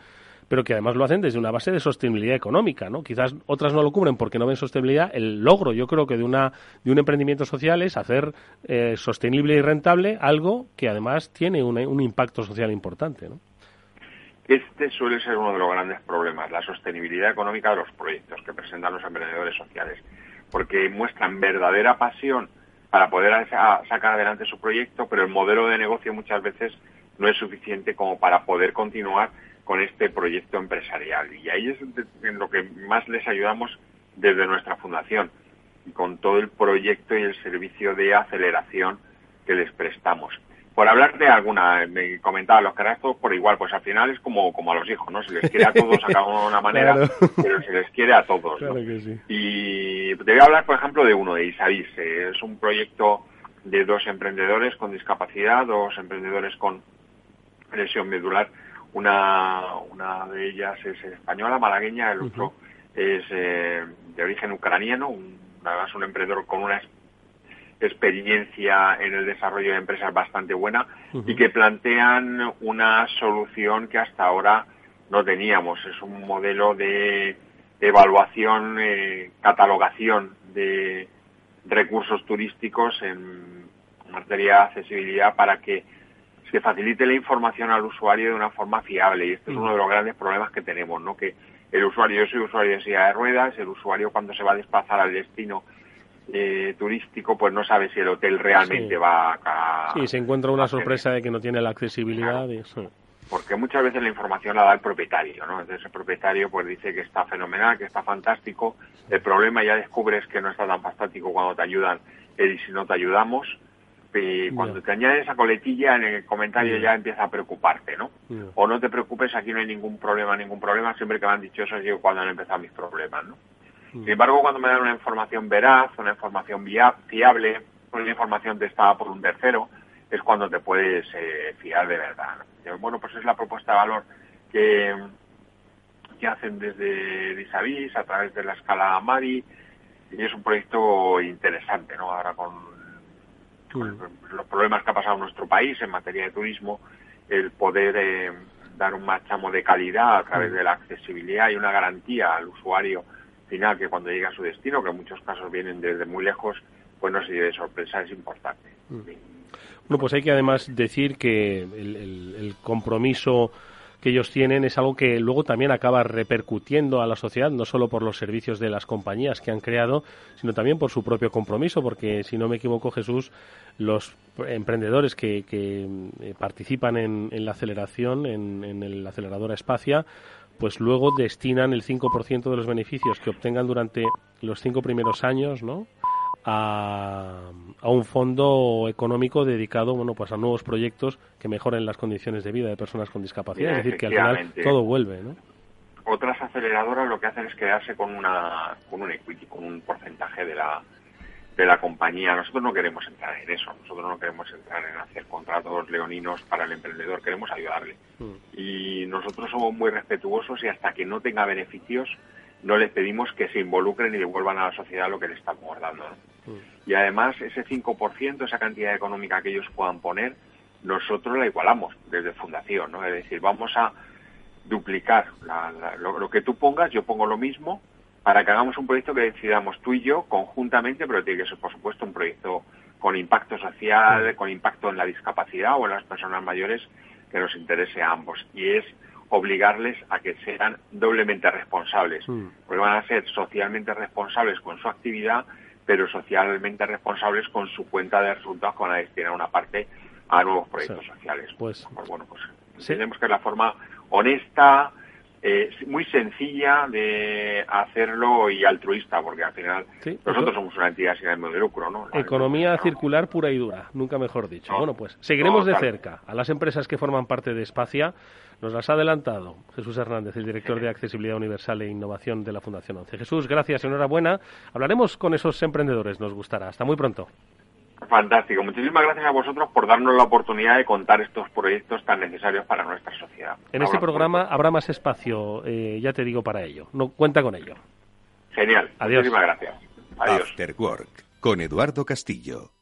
pero que además lo hacen desde una base de sostenibilidad económica, ¿no? Quizás otras no lo cubren porque no ven sostenibilidad. El logro, yo creo que de una de un emprendimiento social es hacer eh, sostenible y rentable algo que además tiene un, un impacto social importante, ¿no? Este suele ser uno de los grandes problemas, la sostenibilidad económica de los proyectos que presentan los emprendedores sociales, porque muestran verdadera pasión para poder sacar adelante su proyecto, pero el modelo de negocio muchas veces no es suficiente como para poder continuar con este proyecto empresarial. Y ahí es en lo que más les ayudamos desde nuestra fundación, y con todo el proyecto y el servicio de aceleración que les prestamos. Por hablar de alguna, me comentaba los caras todos por igual, pues al final es como, como a los hijos, ¿no? Se les quiere a todos a cada uno de una *laughs* manera, pero se les quiere a todos. Y te voy a hablar, por ejemplo, de uno, de Isaís. Es un proyecto de dos emprendedores con discapacidad, dos emprendedores con lesión medular, una, una de ellas es española, malagueña, el otro es eh, de origen ucraniano, un, además un emprendedor con una experiencia en el desarrollo de empresas bastante buena y que plantean una solución que hasta ahora no teníamos. Es un modelo de evaluación, eh, catalogación de recursos turísticos en materia de accesibilidad para que que facilite la información al usuario de una forma fiable. Y este es uno de los grandes problemas que tenemos, ¿no? Que el usuario, yo soy usuario de silla de ruedas, el usuario cuando se va a desplazar al destino eh, turístico, pues no sabe si el hotel realmente va a... Sí, se encuentra una sorpresa de que no tiene la accesibilidad. Porque muchas veces la información la da el propietario, ¿no? Entonces el propietario pues dice que está fenomenal, que está fantástico. El problema ya descubres que no está tan fantástico cuando te ayudan y si no te ayudamos y cuando te añades esa coletilla en el comentario ya empieza a preocuparte, ¿no? O no te preocupes, aquí no hay ningún problema, ningún problema, siempre que me han dicho eso es cuando han empezado mis problemas, ¿no? Sin embargo, cuando me dan una información veraz, una información fiable, una información testada por un tercero, es cuando te puedes eh, fiar de verdad. Bueno, pues es la propuesta de valor que, que hacen desde Disavis a través de la escala Mari y es un proyecto interesante, ¿no? Ahora con los problemas que ha pasado nuestro país en materia de turismo, el poder eh, dar un marchamo de calidad a través de la accesibilidad y una garantía al usuario final que cuando llega a su destino, que en muchos casos vienen desde muy lejos, pues no se lleve sorpresa, es importante. Bueno, pues hay que además decir que el, compromiso que ellos tienen es algo que luego también acaba repercutiendo a la sociedad, no solo por los servicios de las compañías que han creado, sino también por su propio compromiso, porque si no me equivoco, Jesús, los emprendedores que, eh, participan en, la aceleración, en, en el aceleradora Espacia, pues luego destinan el 5% de los beneficios que obtengan durante los cinco primeros años, ¿no? A, un fondo económico dedicado bueno pues a nuevos proyectos que mejoren las condiciones de vida de personas con discapacidad es decir que al final todo vuelve ¿no? otras aceleradoras lo que hacen es quedarse con una con un equity con un porcentaje de la de la compañía. Nosotros no queremos entrar en eso, nosotros no queremos entrar en hacer contratos leoninos para el emprendedor, queremos ayudarle. Mm. Y nosotros somos muy respetuosos y hasta que no tenga beneficios no les pedimos que se involucren y devuelvan a la sociedad lo que le estamos dando. Mm. Y además ese 5%, esa cantidad económica que ellos puedan poner, nosotros la igualamos desde fundación, ¿no? Es decir, vamos a duplicar lo que tú pongas, yo pongo lo mismo, para que hagamos un proyecto que decidamos tú y yo conjuntamente, pero tiene que ser, por supuesto, un proyecto con impacto social, con impacto en la discapacidad o en las personas mayores que nos interese a ambos. Y es obligarles a que sean doblemente responsables, mm. porque van a ser socialmente responsables con su actividad, pero socialmente responsables con su cuenta de resultados que van a destinar una parte a nuevos proyectos sociales. Pues, pues, bueno, pues entendemos que es la forma honesta, eh, muy sencilla de hacerlo y altruista, porque al final nosotros somos una entidad sin ánimo de lucro, ¿no? Economía circular pura y dura, nunca mejor dicho. bueno, pues seguiremos de cerca a las empresas que forman parte de Espacia. Nos las ha adelantado Jesús Hernández, el director de Accesibilidad Universal e Innovación de la Fundación ONCE. Jesús, gracias, enhorabuena. Hablaremos con esos emprendedores, nos gustará. Hasta muy pronto. Fantástico. Muchísimas gracias a vosotros por darnos la oportunidad de contar estos proyectos tan necesarios para nuestra sociedad. En este programa habrá más espacio, eh, ya te digo, para ello. No cuenta con ello. Genial. Adiós. Muchísimas gracias. Adiós. After Work con Eduardo Castillo.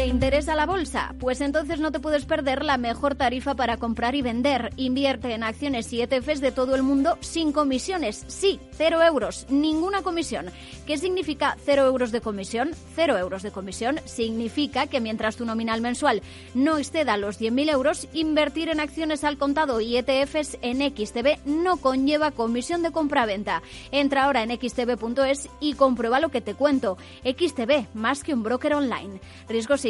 ¿Te interesa la bolsa? Pues entonces no te puedes perder la mejor tarifa para comprar y vender. Invierte en acciones y ETFs de todo el mundo sin comisiones. Sí, cero euros, ninguna comisión. ¿Qué significa cero euros de comisión? Cero euros de comisión significa que mientras tu nominal mensual no exceda los 100.000 euros, invertir en acciones al contado y ETFs en XTB no conlleva comisión de compra-venta. Entra ahora en xtb.es y comprueba lo que te cuento. XTB, más que un broker online. Riesgos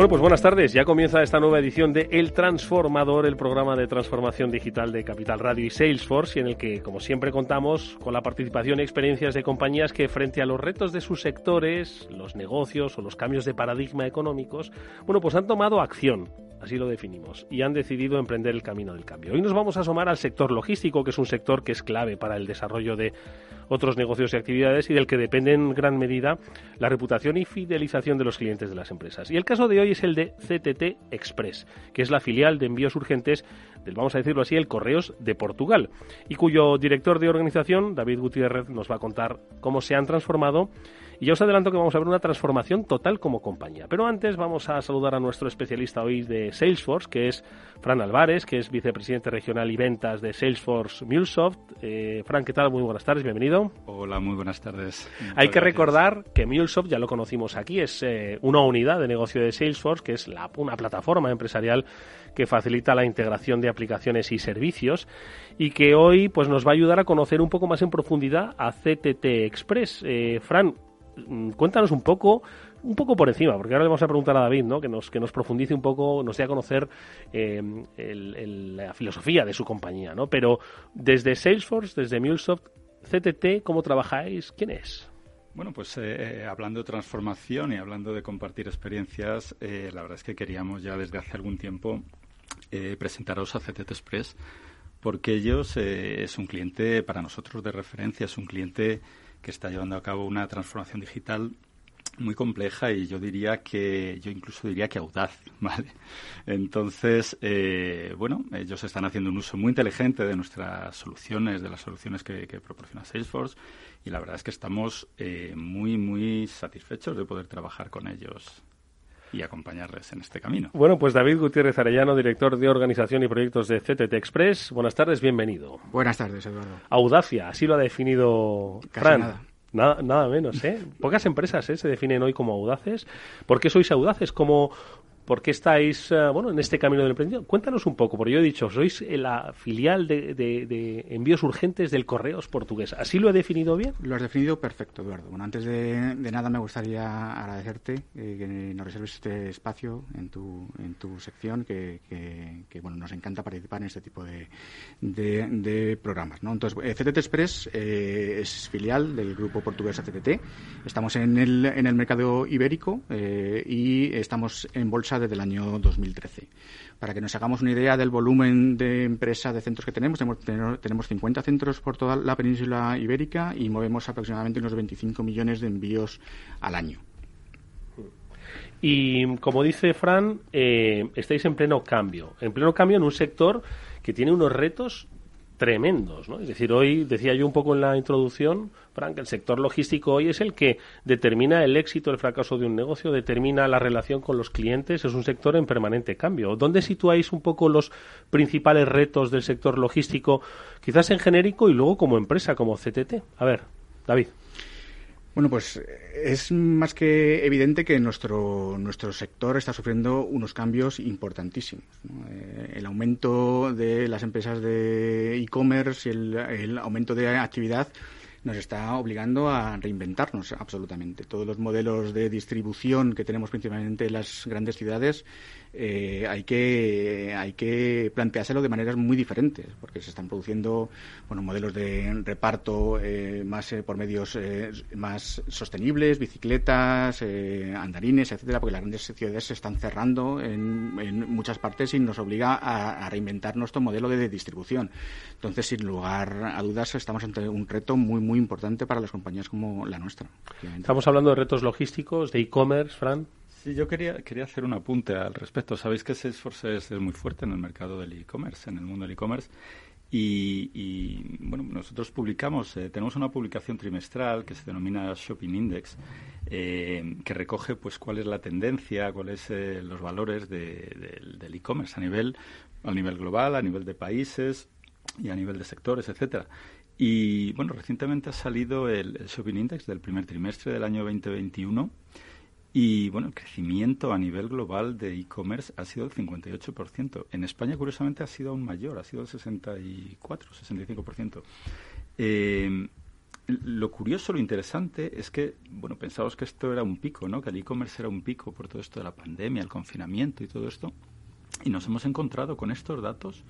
Bueno, pues buenas tardes. Ya comienza esta nueva edición de El Transformador, el programa de transformación digital de Capital Radio y Salesforce, y en el que, como siempre, contamos con la participación y experiencias de compañías que, frente a los retos de sus sectores, los negocios o los cambios de paradigma económicos, bueno, pues han tomado acción así lo definimos, y han decidido emprender el camino del cambio. Hoy nos vamos a asomar al sector logístico, que es un sector que es clave para el desarrollo de otros negocios y actividades y del que depende en gran medida la reputación y fidelización de los clientes de las empresas. Y el caso de hoy es el de CTT Express, que es la filial de envíos urgentes del, vamos a decirlo así, el Correos de Portugal, y cuyo director de organización, David Gutiérrez, nos va a contar cómo se han transformado Y ya os adelanto que vamos a ver una transformación total como compañía. Pero antes vamos a saludar a nuestro especialista hoy de Salesforce, que es Fran Álvarez, que es vicepresidente regional y ventas de Salesforce MuleSoft. Eh, Fran, ¿qué tal? Muy buenas tardes, bienvenido. Hola, muy buenas tardes. Hay que recordar que MuleSoft, ya lo conocimos aquí, es eh, una unidad de negocio de Salesforce, que es la, una plataforma empresarial que facilita la integración de aplicaciones y servicios y que hoy pues nos va a ayudar a conocer un poco más en profundidad a CTT Express. Eh, Fran, cuéntanos un poco un poco por encima, porque ahora le vamos a preguntar a David, ¿no? Que nos, que nos profundice un poco, nos dé a conocer eh, la filosofía de su compañía, ¿no? Pero desde Salesforce, desde MuleSoft, CTT, ¿cómo trabajáis? ¿Quién es? Bueno, pues eh, hablando de transformación y hablando de compartir experiencias, la verdad es que queríamos ya desde hace algún tiempo presentaros a CTT Express porque ellos eh, es un cliente para nosotros de referencia, es un cliente que está llevando a cabo una transformación digital muy compleja y yo diría que yo incluso diría que audaz, *laughs* ¿vale? Entonces, eh, bueno, ellos están haciendo un uso muy inteligente de nuestras soluciones, de las soluciones que, proporciona Salesforce y la verdad es que estamos eh, muy, muy satisfechos de poder trabajar con ellos y acompañarles en este camino. Bueno, pues David Gutiérrez Arellano, director de organización y proyectos de CTT Express. Buenas tardes, bienvenido. Buenas tardes, Eduardo. Audacia, así lo ha definido Fran. Nada. Nada, menos, ¿eh? Pocas empresas ¿eh? se definen hoy como audaces. ¿Por qué sois audaces? Como ¿Por qué estáis eh, bueno, en este camino del emprendimiento? Cuéntanos un poco, porque yo he dicho, sois la filial de, envíos urgentes del Correos portugués. ¿Así lo he definido bien? Lo has definido perfecto, Eduardo. Bueno, antes de, nada me gustaría agradecerte eh, que nos reserves este espacio en tu, en tu sección, que, bueno, nos encanta participar en este tipo de, programas. ¿no? Entonces, eh, CTT Express es filial del grupo portugués CTT. Estamos en el, en el mercado ibérico y estamos en bolsa desde el año 2013. Para que nos hagamos una idea del volumen de empresa de centros que tenemos, tenemos, 50 centros por toda la península ibérica y movemos aproximadamente unos 25 millones de envíos al año. Y como dice Fran, eh, estáis en pleno cambio, en pleno cambio en un sector que tiene unos retos tremendos. ¿no? Es decir, hoy decía yo un poco en la introducción, Frank, el sector logístico hoy es el que determina el éxito, el fracaso de un negocio, determina la relación con los clientes, es un sector en permanente cambio. ¿Dónde situáis un poco los principales retos del sector logístico, quizás en genérico y luego como empresa, como CTT? A ver, David. Bueno, pues es más que evidente que nuestro, nuestro sector está sufriendo unos cambios importantísimos. Eh, el aumento de las empresas de e-commerce y el aumento de actividad nos está obligando a reinventarnos absolutamente. Todos los modelos de distribución que tenemos principalmente en las grandes ciudades eh, hay que hay que planteárselo de maneras muy diferentes porque se están produciendo bueno modelos de reparto eh, más eh, por medios más sostenibles bicicletas andarines etcétera porque las grandes ciudades se están cerrando en, muchas partes y nos obliga a, reinventar nuestro modelo de distribución entonces sin lugar a dudas estamos ante un reto muy muy importante para las compañías como la nuestra estamos hablando de retos logísticos de e-commerce Fran Sí, yo quería, quería hacer un apunte al respecto. Sabéis que Salesforce es, muy fuerte en el mercado del e-commerce, en el mundo del e-commerce. Y, bueno, nosotros publicamos, eh, tenemos una publicación trimestral que se denomina Shopping Index, eh, que recoge pues cuál es la tendencia, cuáles son eh, los valores del e-commerce a nivel, a nivel global, a nivel de países y a nivel de sectores, etcétera. Y bueno, recientemente ha salido el, Shopping Index del primer trimestre del año 2021 y bueno, el crecimiento a nivel global de e-commerce ha sido del 58%. En España, curiosamente, ha sido aún mayor, ha sido del 64, 65%. Eh, lo curioso, lo interesante es que, bueno, pensamos que esto era un pico, ¿no? Que el e-commerce era un pico por todo esto de la pandemia, el confinamiento y todo esto. Y nos hemos encontrado con estos datos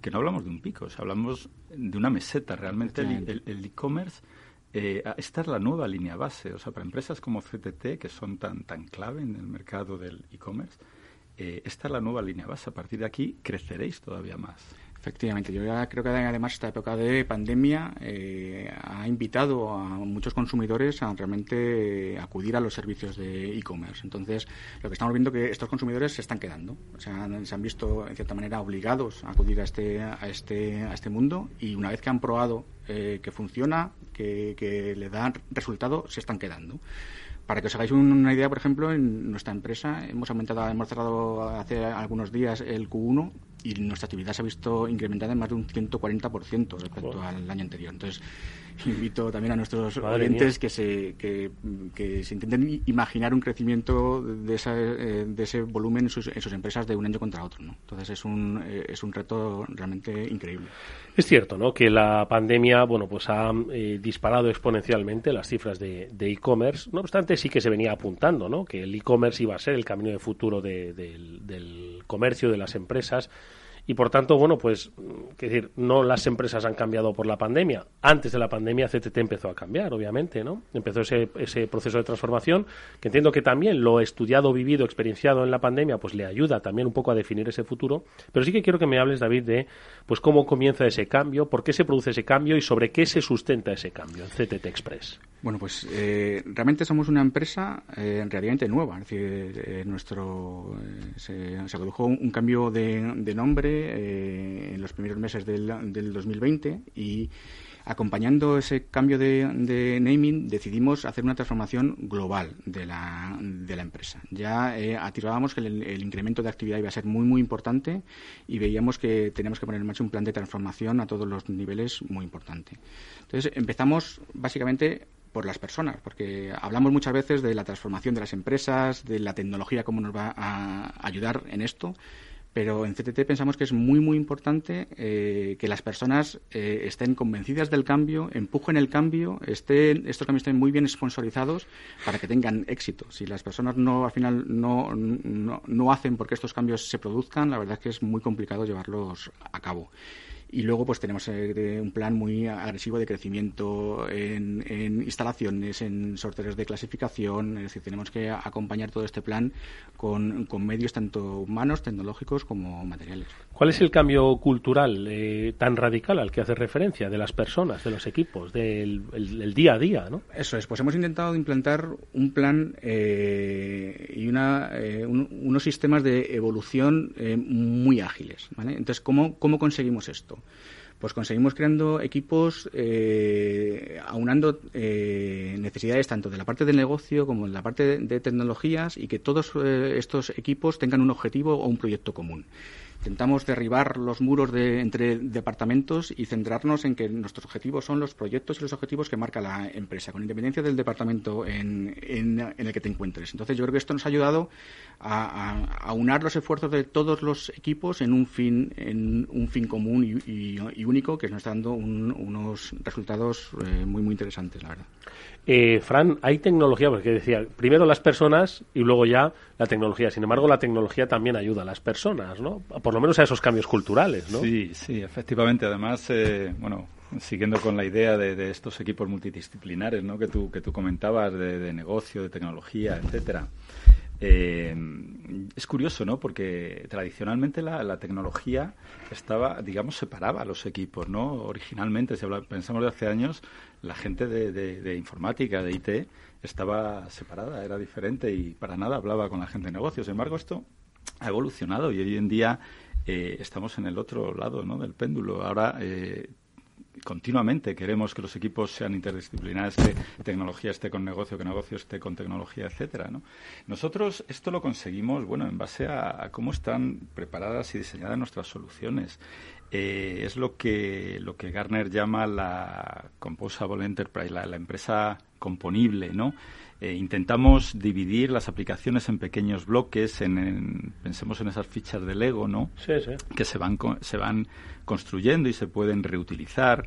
que no hablamos de un pico, o sea, hablamos de una meseta. Realmente el e-commerce eh, esta es la nueva línea base. O sea, para empresas como CTT, que son tan, tan clave en el mercado del e-commerce, eh, esta es la nueva línea base. A partir de aquí creceréis todavía más. Efectivamente, yo creo que además esta época de pandemia eh, ha invitado a muchos consumidores a realmente acudir a los servicios de e-commerce. Entonces, lo que estamos viendo es que estos consumidores se están quedando, o sea, se han visto en cierta manera obligados a acudir a este, a este, a este mundo y una vez que han probado que funciona, que, le dan resultado se están quedando. Para que os hagáis una idea, por ejemplo, en nuestra empresa hemos aumentado, hemos cerrado hace algunos días el Q1 y nuestra actividad se ha visto incrementada en más de un 140% respecto al año anterior. Entonces, invito también a nuestros oyentes que se, que, se intenten imaginar un crecimiento de, esa, eh, de ese volumen en sus, en sus, empresas de un año contra otro. ¿no? Entonces, es un, eh, es un reto realmente increíble. Es cierto ¿no? que la pandemia bueno, pues ha eh, disparado exponencialmente las cifras de e-commerce. no obstante, sí que se venía apuntando ¿no? que el e-commerce iba a ser el camino de futuro del comercio, de las empresas. Y por tanto, bueno, pues, que decir, no las empresas han cambiado por la pandemia. Antes de la pandemia, CTT empezó a cambiar, obviamente, ¿no? Empezó ese, ese proceso de transformación, que entiendo que también lo estudiado, vivido, experienciado en la pandemia, pues le ayuda también un poco a definir ese futuro. Pero sí que quiero que me hables, David, de pues cómo comienza ese cambio, por qué se produce ese cambio y sobre qué se sustenta ese cambio en CTT Express. Bueno, pues eh, realmente somos una empresa eh, relativamente nueva. Es decir, eh, nuestro se, produjo un, cambio de, nombre en los primeros meses del, del 2020 y acompañando ese cambio de, naming, decidimos hacer una transformación global de la, de la empresa. Ya eh, que el, incremento de actividad iba a ser muy, muy importante y veíamos que teníamos que poner en marcha un plan de transformación a todos los niveles muy importante. Entonces, empezamos básicamente por las personas, porque hablamos muchas veces de la transformación de las empresas, de la tecnología, cómo nos va a ayudar en esto, pero en CTT pensamos que es muy, muy importante eh, que las personas eh, estén convencidas del cambio, empujen el cambio, estén, estos cambios estén muy bien sponsorizados para que tengan éxito. Si las personas no al final no, no, no hacen porque estos cambios se produzcan, la verdad es que es muy complicado llevarlos a cabo. Y luego pues tenemos eh, un plan muy agresivo de crecimiento en, instalaciones, en sorteos de clasificación, es decir, tenemos que acompañar todo este plan con, medios tanto humanos, tecnológicos como materiales. ¿Cuál es el cambio cultural eh, tan radical al que hace referencia de las personas, de los equipos, del día a día? ¿no? Eso es, pues hemos intentado implantar un plan eh, y una, unos sistemas de evolución muy ágiles. Entonces, ¿cómo, ¿cómo conseguimos esto? Pues conseguimos creando equipos eh, aunando eh, necesidades tanto de la parte del negocio como de la parte de, tecnologías y que todos eh, estos equipos tengan un objetivo o un proyecto común. Intentamos derribar los muros de, entre departamentos y centrarnos en que nuestros objetivos son los proyectos y los objetivos que marca la empresa, con independencia del departamento en, el que te encuentres. Entonces, yo creo que esto nos ha ayudado a, unar los esfuerzos de todos los equipos en un fin, en un fin común y, único que nos está dando unos resultados eh, muy, muy interesantes, la verdad. Eh, Fran, hay tecnología, porque decía, primero las personas y luego ya la tecnología. Sin embargo, la tecnología también ayuda a las personas, ¿no? Por lo menos a esos cambios culturales, ¿no? Sí, sí, efectivamente. Además, eh, bueno, siguiendo con la idea de, estos equipos multidisciplinares, ¿no? Que tú, que tú comentabas de, negocio, de tecnología, etcétera. Eh, es curioso, ¿no? Porque tradicionalmente la, tecnología estaba, digamos, separaba a los equipos, ¿no? Originalmente, si pensamos de hace años, la gente de, informática, de IT, estaba separada, era diferente y para nada hablaba con la gente de negocios. Sin embargo, esto ha evolucionado y hoy en día eh, estamos en el otro lado ¿no? del péndulo. Ahora eh, continuamente queremos que los equipos sean interdisciplinares, que tecnología esté con negocio, que negocio esté con tecnología, etcétera. ¿no? Nosotros esto lo conseguimos, bueno, en base a, cómo están preparadas y diseñadas nuestras soluciones. Eh, es lo que lo que Garner llama la composable enterprise, la, empresa componible, ¿no? Eh, intentamos dividir las aplicaciones en pequeños bloques, en, pensemos en esas fichas de Lego, ¿no? Sí, sí. Que se van, se van construyendo y se pueden reutilizar.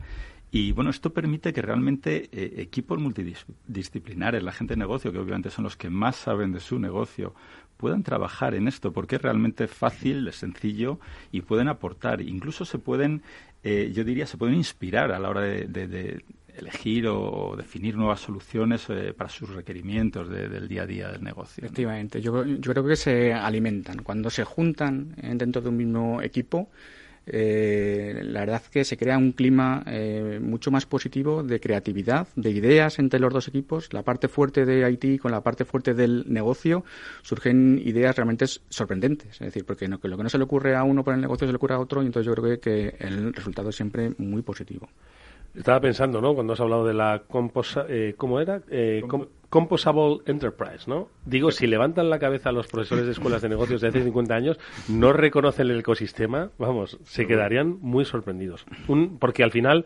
Y bueno, esto permite que realmente eh, equipos multidisciplinares, la gente de negocio, que obviamente son los que más saben de su negocio, puedan trabajar en esto, porque es realmente fácil, es sencillo y pueden aportar. Incluso se pueden, eh, yo diría, se pueden inspirar a la hora de, elegir o definir nuevas soluciones eh, para sus requerimientos del día a día del negocio. Efectivamente, yo, yo creo que se alimentan. Cuando se juntan dentro de un mismo equipo, eh, la verdad que se crea un clima eh, mucho más positivo de creatividad, de ideas entre los dos equipos. La parte fuerte de IT con la parte fuerte del negocio surgen ideas realmente sorprendentes. Es decir, porque lo que no se le ocurre a uno por el negocio se le ocurre a otro y entonces yo creo que el resultado es siempre muy positivo. Estaba pensando, ¿no? Cuando has hablado de la composa, eh, ¿cómo era? Eh, Composable Enterprise, ¿no? Digo, si levantan la cabeza los profesores de escuelas de negocios de hace 50 años, no reconocen el ecosistema, vamos, se quedarían muy sorprendidos. Un, porque al final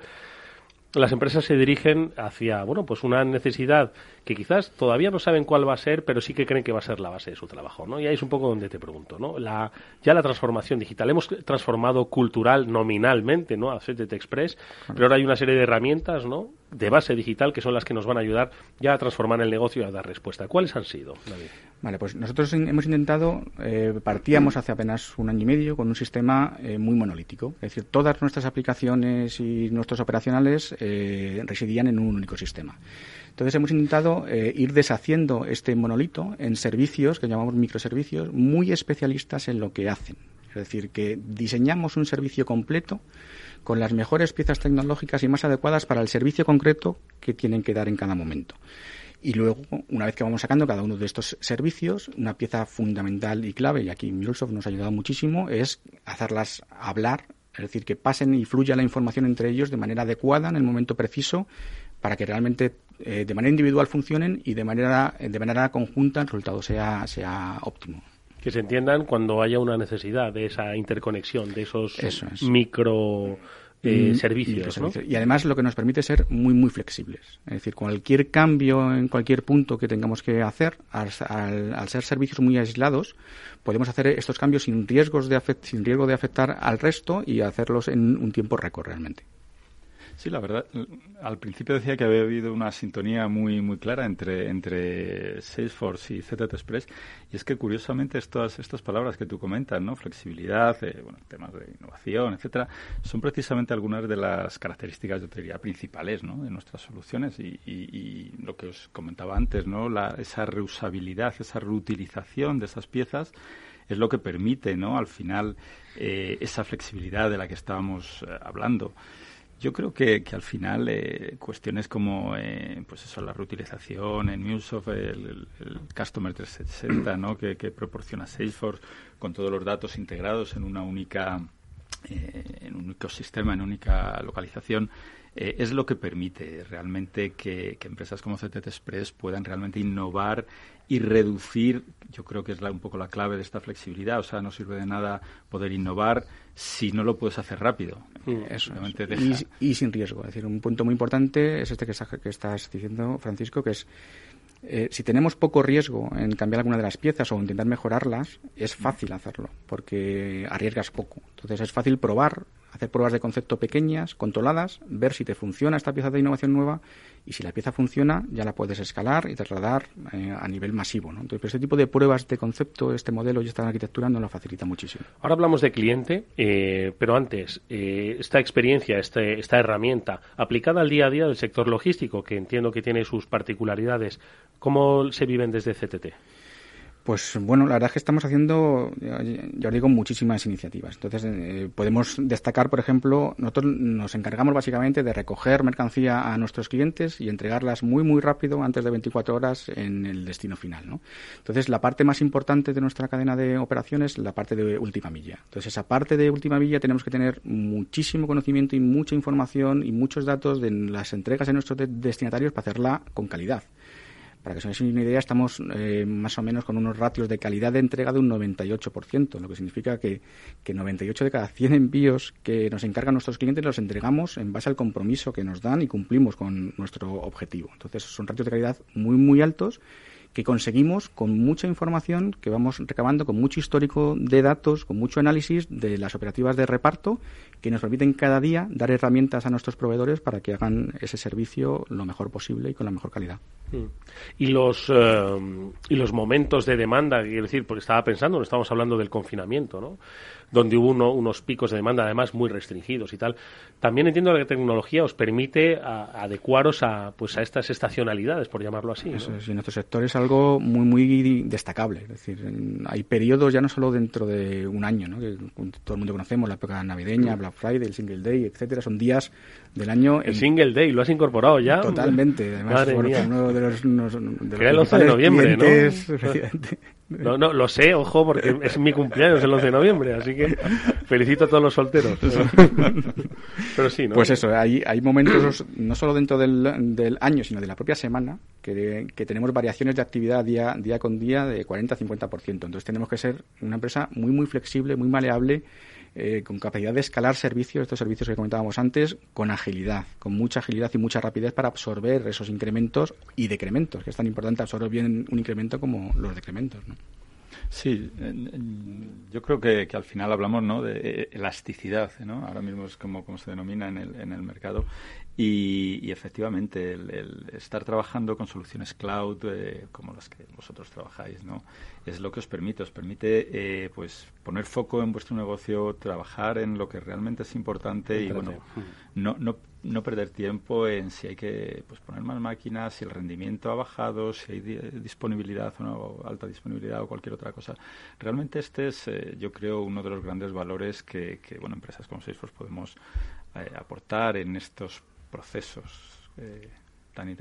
las empresas se dirigen hacia, bueno, pues una necesidad que quizás todavía no saben cuál va a ser, pero sí que creen que va a ser la base de su trabajo, ¿no? Y ahí es un poco donde te pregunto, ¿no? La, ya la transformación digital, hemos transformado cultural nominalmente, ¿no? A CTT Express, pero ahora hay una serie de herramientas, ¿no? De base digital que son las que nos van a ayudar ya a transformar el negocio y a dar respuesta. ¿Cuáles han sido, David? Vale, pues nosotros hemos intentado, eh, partíamos hace apenas un año y medio con un sistema eh, muy monolítico. Es decir, todas nuestras aplicaciones y nuestros operacionales eh, residían en un único sistema. Entonces hemos intentado eh, ir deshaciendo este monolito en servicios que llamamos microservicios muy especialistas en lo que hacen. Es decir, que diseñamos un servicio completo con las mejores piezas tecnológicas y más adecuadas para el servicio concreto que tienen que dar en cada momento. Y luego, una vez que vamos sacando cada uno de estos servicios, una pieza fundamental y clave, y aquí MuleSoft nos ha ayudado muchísimo, es hacerlas hablar, es decir, que pasen y fluya la información entre ellos de manera adecuada en el momento preciso para que realmente eh, de manera individual funcionen y de manera, de manera conjunta el resultado sea, sea óptimo. Que se entiendan cuando haya una necesidad de esa interconexión, de esos micro eh, mm, servicios. Y además lo que nos permite ser muy, muy flexibles. Es decir, cualquier cambio en cualquier punto que tengamos que hacer, al, al, ser servicios muy aislados, podemos hacer estos cambios sin, riesgos de sin riesgo de afectar al resto y hacerlos en un tiempo récord realmente. Sí, la verdad, al principio decía que había habido una sintonía muy muy clara entre, entre Salesforce y ZT Express, y es que curiosamente estas, estas palabras que tú comentas, ¿no? flexibilidad, eh, bueno, temas de innovación, etcétera, son precisamente algunas de las características, yo diría, principales ¿no? de nuestras soluciones y, y, lo que os comentaba antes, ¿no? La, esa reusabilidad, esa reutilización de esas piezas es lo que permite, ¿no? Al final, eh, esa flexibilidad de la que estábamos eh, hablando. Yo creo que, que al final eh, cuestiones como eh, pues eso, la reutilización en MuleSoft, el, el, Customer 360 ¿no? que, que, proporciona Salesforce con todos los datos integrados en una única en un ecosistema, en única localización, eh, es lo que permite realmente que, que, empresas como CTT Express puedan realmente innovar y reducir, yo creo que es la, un poco la clave de esta flexibilidad, o sea, no sirve de nada poder innovar si no lo puedes hacer rápido. Mm, eso y, y, sin riesgo. Es decir, un punto muy importante es este que, está, que estás diciendo, Francisco, que es eh, si tenemos poco riesgo en cambiar alguna de las piezas o intentar mejorarlas, es fácil hacerlo, porque arriesgas poco. Entonces es fácil probar, hacer pruebas de concepto pequeñas, controladas, ver si te funciona esta pieza de innovación nueva y si la pieza funciona ya la puedes escalar y trasladar eh, a nivel masivo. ¿no? Entonces, este tipo de pruebas de concepto, este modelo y esta arquitectura nos lo facilita muchísimo. Ahora hablamos de cliente, eh, pero antes, eh, esta experiencia, este, esta herramienta aplicada al día a día del sector logístico, que entiendo que tiene sus particularidades, ¿cómo se viven desde CTT? Pues bueno, la verdad es que estamos haciendo, ya os digo, muchísimas iniciativas. Entonces, eh, podemos destacar, por ejemplo, nosotros nos encargamos básicamente de recoger mercancía a nuestros clientes y entregarlas muy, muy rápido, antes de 24 horas, en el destino final. ¿no? Entonces, la parte más importante de nuestra cadena de operaciones es la parte de última milla. Entonces, esa parte de última milla tenemos que tener muchísimo conocimiento y mucha información y muchos datos de las entregas de nuestros destinatarios para hacerla con calidad. Para que se den una idea, estamos eh, más o menos con unos ratios de calidad de entrega de un 98%, lo que significa que, que 98 de cada 100 envíos que nos encargan nuestros clientes los entregamos en base al compromiso que nos dan y cumplimos con nuestro objetivo. Entonces, son ratios de calidad muy, muy altos que conseguimos con mucha información que vamos recabando, con mucho histórico de datos, con mucho análisis de las operativas de reparto que nos permiten cada día dar herramientas a nuestros proveedores para que hagan ese servicio lo mejor posible y con la mejor calidad. Mm. Y los eh, y los momentos de demanda, quiero decir, porque estaba pensando, no estamos hablando del confinamiento, ¿no? donde hubo unos picos de demanda además muy restringidos y tal. También entiendo que la tecnología os permite adecuaros a, pues, a estas estacionalidades, por llamarlo así. Eso, en nuestro sector es algo muy, muy destacable. Es decir, hay periodos ya no solo dentro de un año, ¿no? que todo el mundo conocemos, la época navideña, Black Friday, el Single Day, etcétera, son días del año. El Single Day, ¿lo has incorporado ya? Totalmente. Además, uno de los, de el 11 de noviembre, ¿no? *laughs* No, no, lo sé, ojo, porque es mi cumpleaños el 11 de noviembre, así que felicito a todos los solteros. *laughs* Pero, sí, ¿no? Pues eso, hay, hay momentos, no solo dentro del, del año, sino de la propia semana, que, que, tenemos variaciones de actividad día, día con día de 40-50%. Entonces tenemos que ser una empresa muy, muy flexible, muy maleable eh, con capacidad de escalar servicios, estos servicios que comentábamos antes, con agilidad, con mucha agilidad y mucha rapidez para absorber esos incrementos y decrementos, que es tan importante absorber bien un incremento como los decrementos. ¿no? Sí, yo creo que, al final hablamos ¿no? de eh, elasticidad, ¿no? ahora mismo es como, como se denomina en el, en el mercado, y, efectivamente el, estar trabajando con soluciones cloud eh, como las que vosotros trabajáis, ¿no? es lo que os permite, os permite eh, pues poner foco en vuestro negocio, trabajar en lo que realmente es importante y bueno, no, no, no perder tiempo en si hay que pues, poner más máquinas, si el rendimiento ha bajado, si hay disponibilidad o no, alta disponibilidad o cualquier otra cosa. Realmente este es, eh, yo creo, uno de los grandes valores que, que bueno, empresas como Salesforce podemos eh, aportar en estos procesos.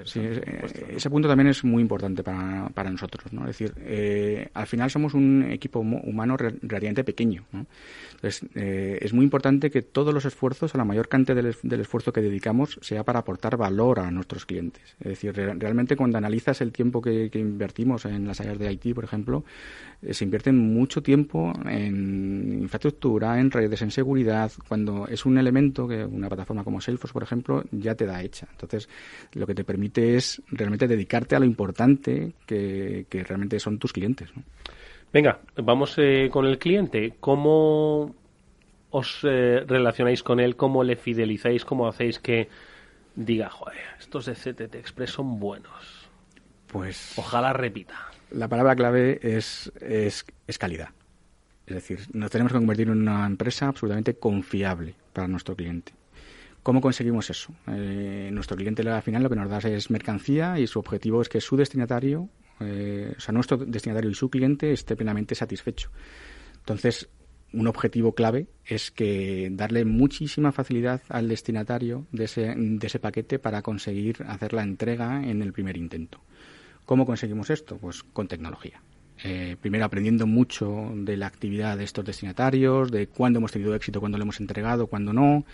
Sí, ese punto también es muy importante para, para nosotros, ¿no? Es decir, eh, al final somos un equipo humano relativamente pequeño, Entonces, eh, es muy importante que todos los esfuerzos, a la mayor cantidad del, esfuerzo que dedicamos, sea para aportar valor a nuestros clientes. Es decir, realmente cuando analizas el tiempo que, invertimos en las áreas de IT, por ejemplo, eh, se invierte mucho tiempo en infraestructura, en redes, en seguridad, cuando es un elemento que una plataforma como Salesforce, por ejemplo, ya te da hecha. Entonces, lo que te permite es realmente dedicarte a lo importante que, realmente son tus clientes. Venga, vamos eh, con el cliente. ¿Cómo os eh, relacionáis con él? ¿Cómo le fidelizáis? ¿Cómo hacéis que diga, joder, estos de CTT Express son buenos? Pues. Ojalá repita. La palabra clave es, es, es calidad. Es decir, nos tenemos que convertir en una empresa absolutamente confiable para nuestro cliente. ¿Cómo conseguimos eso? Eh, nuestro cliente al final lo que nos da es mercancía y su objetivo es que su destinatario, eh, o sea, nuestro destinatario y su cliente esté plenamente satisfecho. Entonces, un objetivo clave es que darle muchísima facilidad al destinatario de ese, de ese paquete para conseguir hacer la entrega en el primer intento. ¿Cómo conseguimos esto? Pues con tecnología. Eh, primero aprendiendo mucho de la actividad de estos destinatarios, de cuándo hemos tenido éxito, cuándo le hemos entregado, cuándo no,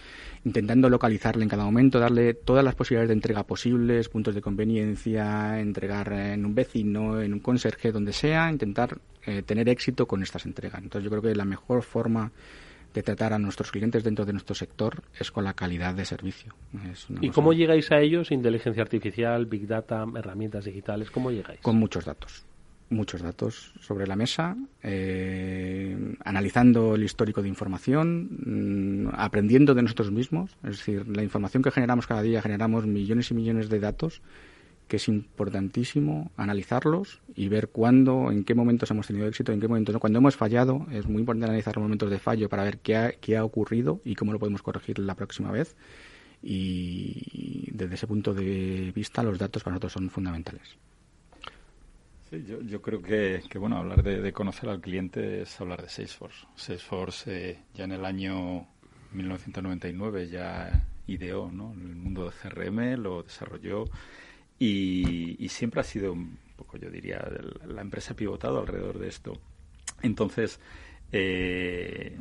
intentando localizarle en cada momento, darle todas las posibilidades de entrega posibles, puntos de conveniencia, entregar en un vecino, en un conserje, donde sea, intentar eh, tener éxito con estas entregas. Entonces yo creo que la mejor forma de tratar a nuestros clientes dentro de nuestro sector es con la calidad de servicio. ¿Y cómo llegáis a ellos? Inteligencia artificial, big data, herramientas digitales, ¿cómo llegáis? Con muchos datos muchos datos sobre la mesa, eh, analizando el histórico de información, mm, aprendiendo de nosotros mismos. Es decir, la información que generamos cada día, generamos millones y millones de datos, que es importantísimo analizarlos y ver cuándo, en qué momentos hemos tenido éxito, en qué momentos no. Cuando hemos fallado, es muy importante analizar los momentos de fallo para ver qué ha, qué ha ocurrido y cómo lo podemos corregir la próxima vez. Y desde ese punto de vista, los datos para nosotros son fundamentales. Sí, yo, yo creo que, bueno, hablar de, conocer al cliente es hablar de Salesforce. Salesforce eh, ya en el año 1999 ya ideó ¿no? el mundo de CRM, lo desarrolló y, siempre ha sido un poco, yo diría, la empresa pivotado alrededor de esto. Entonces, eh,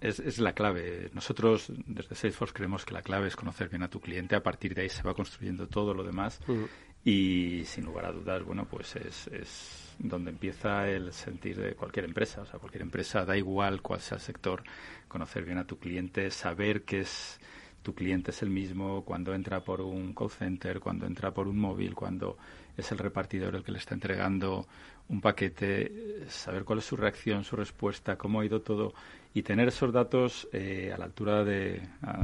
es, es, la clave. Nosotros desde Salesforce creemos que la clave es conocer bien a tu cliente. A partir de ahí se va construyendo todo lo demás. Y sin lugar a dudas, bueno, pues es, es donde empieza el sentir de cualquier empresa. O sea, cualquier empresa, da igual cuál sea el sector, conocer bien a tu cliente, saber que es tu cliente es el mismo cuando entra por un call center, cuando entra por un móvil, cuando es el repartidor el que le está entregando un paquete, saber cuál es su reacción, su respuesta, cómo ha ido todo y tener esos datos eh, a la altura de a,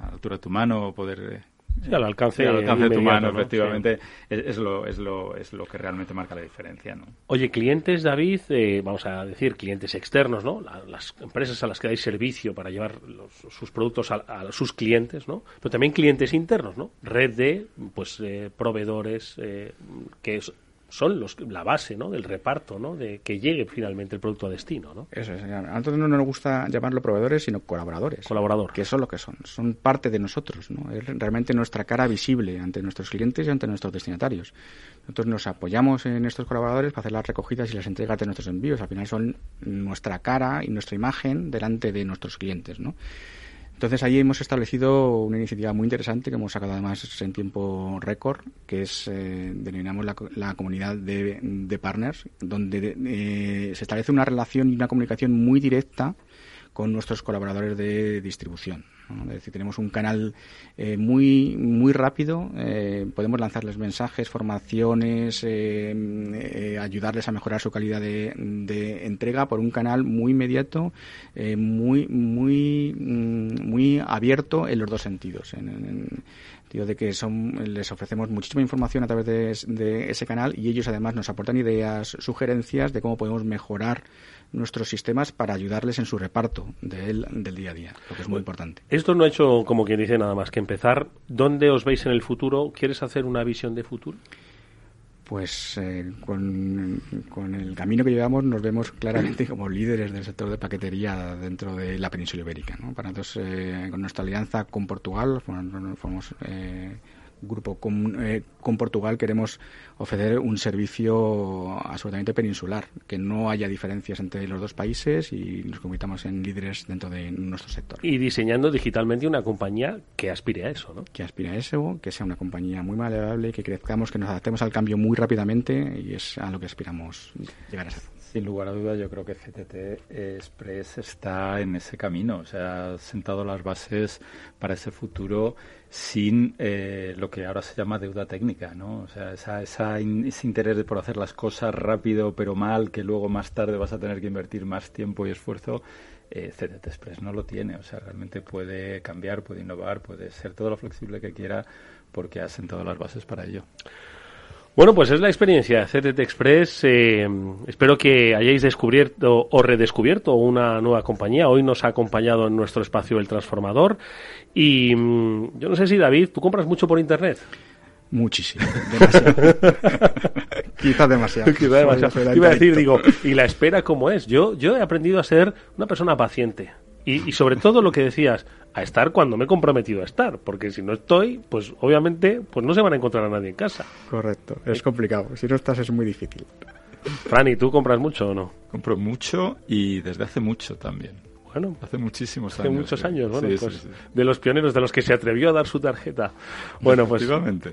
la altura de tu mano, poder eh, al alcance, de tu mano, efectivamente, es, lo, es, lo, es lo que realmente marca la diferencia. ¿no? Oye, clientes, David, eh, vamos a decir clientes externos, ¿no? las empresas a las que dais servicio para llevar sus productos a, sus clientes, ¿no? Pero también clientes internos, ¿no? Red de pues, eh, proveedores eh, que son los, la base ¿no? del reparto, ¿no? de que llegue finalmente el producto a destino. ¿no? Eso es. A nosotros no nos gusta llamarlo proveedores, sino colaboradores. Colaborador. Que son lo que son. Son parte de nosotros. ¿no? Es realmente nuestra cara visible ante nuestros clientes y ante nuestros destinatarios. Nosotros nos apoyamos en estos colaboradores para hacer las recogidas y las entregas de nuestros envíos. Al final son nuestra cara y nuestra imagen delante de nuestros clientes. ¿no? Entonces ahí hemos establecido una iniciativa muy interesante que hemos sacado además en tiempo récord, que es, eh, denominamos la, comunidad de, partners, donde eh, se establece una relación y una comunicación muy directa con nuestros colaboradores de distribución. Es decir, tenemos un canal eh, muy, muy rápido, eh, podemos lanzarles mensajes, formaciones, eh, ayudarles a mejorar su calidad de, entrega por un canal muy inmediato, muy, muy, mm, muy abierto en los dos sentidos. En, en, de que son, les ofrecemos muchísima información a través de, ese canal y ellos además nos aportan ideas, sugerencias de cómo podemos mejorar nuestros sistemas para ayudarles en su reparto del día a día, lo que es muy importante. Esto no ha hecho, como quien dice, nada más que empezar. ¿Dónde os veis en el futuro? ¿Quieres hacer una visión de futuro? Pues eh, con, el camino que llevamos nos vemos claramente *coughs* como líderes del sector de paquetería dentro de la península ibérica. Para nosotros, eh, con nuestra alianza con Portugal, formamos eh, grupo eh, con, Portugal queremos ofrecer un servicio absolutamente peninsular, que no haya diferencias entre los dos países y nos convirtamos en líderes dentro de nuestro sector. Y diseñando digitalmente una compañía que aspire a eso, ¿no? Que aspire a eso, que sea una compañía muy maleable, que crezcamos, que nos adaptemos al cambio muy rápidamente y es a lo que aspiramos llegar a ser. Sin lugar a duda, yo creo que CTT Express está en ese camino, o sea, ha sentado las bases para ese futuro sin eh, lo que ahora se llama deuda técnica, ¿no? O sea, esa, esa ese interés por hacer las cosas rápido pero mal, que luego más tarde vas a tener que invertir más tiempo y esfuerzo, eh, CTT Express no lo tiene. O sea, realmente puede cambiar, puede innovar, puede ser todo lo flexible que quiera porque ha sentado las bases para ello. Bueno, pues es la experiencia de CTT Express. Eh, espero que hayáis descubierto o redescubierto una nueva compañía. Hoy nos ha acompañado en nuestro espacio el transformador. Y mm, yo no sé si, David, ¿tú compras mucho por Internet? Muchísimo, demasiado. *laughs* Quizás demasiado. demasiado. Iba a decir, digo, ¿y la espera cómo es? Yo, yo he aprendido a ser una persona paciente. Y, y, sobre todo lo que decías, a estar cuando me he comprometido a estar, porque si no estoy, pues obviamente pues no se van a encontrar a nadie en casa. Correcto, es complicado. Si no estás es muy difícil. Franny, ¿tú compras mucho o no? Compro mucho y desde hace mucho también. Bueno, hace muchísimos años. Hace muchos años, bueno, pues de los pioneros, de los que se atrevió a dar su tarjeta. Bueno, pues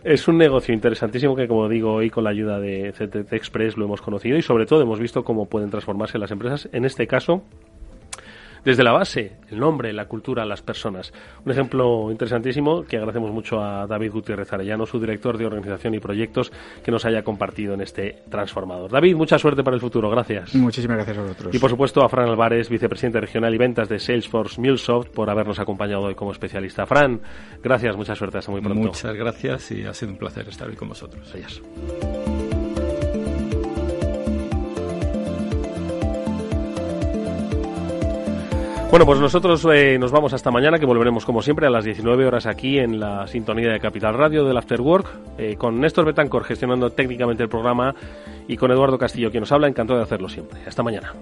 es un negocio interesantísimo que, como digo, hoy con la ayuda de CTT Express lo hemos conocido y sobre todo hemos visto cómo pueden transformarse las empresas. En este caso, desde la base, el nombre, la cultura, las personas. Un ejemplo interesantísimo que agradecemos mucho a David Gutiérrez Arellano, su director de organización y proyectos, que nos haya compartido en este transformador. David, mucha suerte para el futuro. Gracias. Muchísimas gracias a vosotros. Y por supuesto a Fran Álvarez, vicepresidente regional y ventas de Salesforce MuleSoft, por habernos acompañado hoy como especialista. Fran, gracias, mucha suerte. Hasta muy pronto. Muchas gracias y ha sido un placer estar hoy con vosotros. Adiós. Bueno, pues nosotros eh, nos vamos hasta mañana, que volveremos como siempre a las 19 horas aquí en la sintonía de Capital Radio del After Work, eh, con Néstor Betancor gestionando técnicamente el programa y con Eduardo Castillo, quien nos habla. Encantado de hacerlo siempre. Hasta mañana.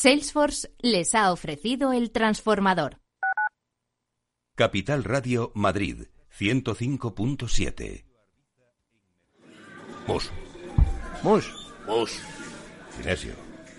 Salesforce les ha ofrecido el transformador. Capital Radio Madrid 105.7 Mus. Mus. Mus. Sinesio.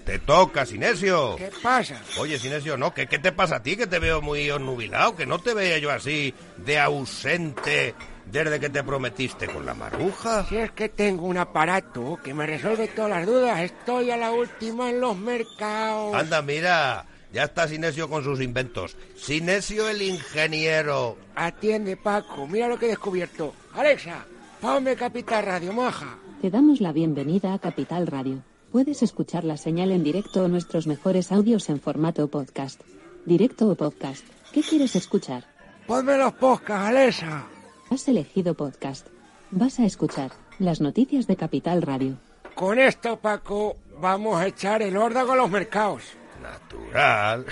Te toca, Sinesio. ¿Qué pasa? Oye, Sinesio, no, ¿qué, ¿qué te pasa a ti? Que te veo muy onnubilado, que no te veía yo así de ausente desde que te prometiste con la maruja. Si es que tengo un aparato que me resuelve todas las dudas, estoy a la última en los mercados. Anda, mira, ya está Sinesio con sus inventos. Sinesio el ingeniero. Atiende, Paco, mira lo que he descubierto. Alexa, ponme Capital Radio, maja. Te damos la bienvenida a Capital Radio. Puedes escuchar la señal en directo o nuestros mejores audios en formato podcast. Directo o podcast. ¿Qué quieres escuchar? Ponme los podcasts, Alexa. Has elegido podcast. Vas a escuchar las noticias de Capital Radio. Con esto, Paco, vamos a echar el órdago a los mercados. Natural.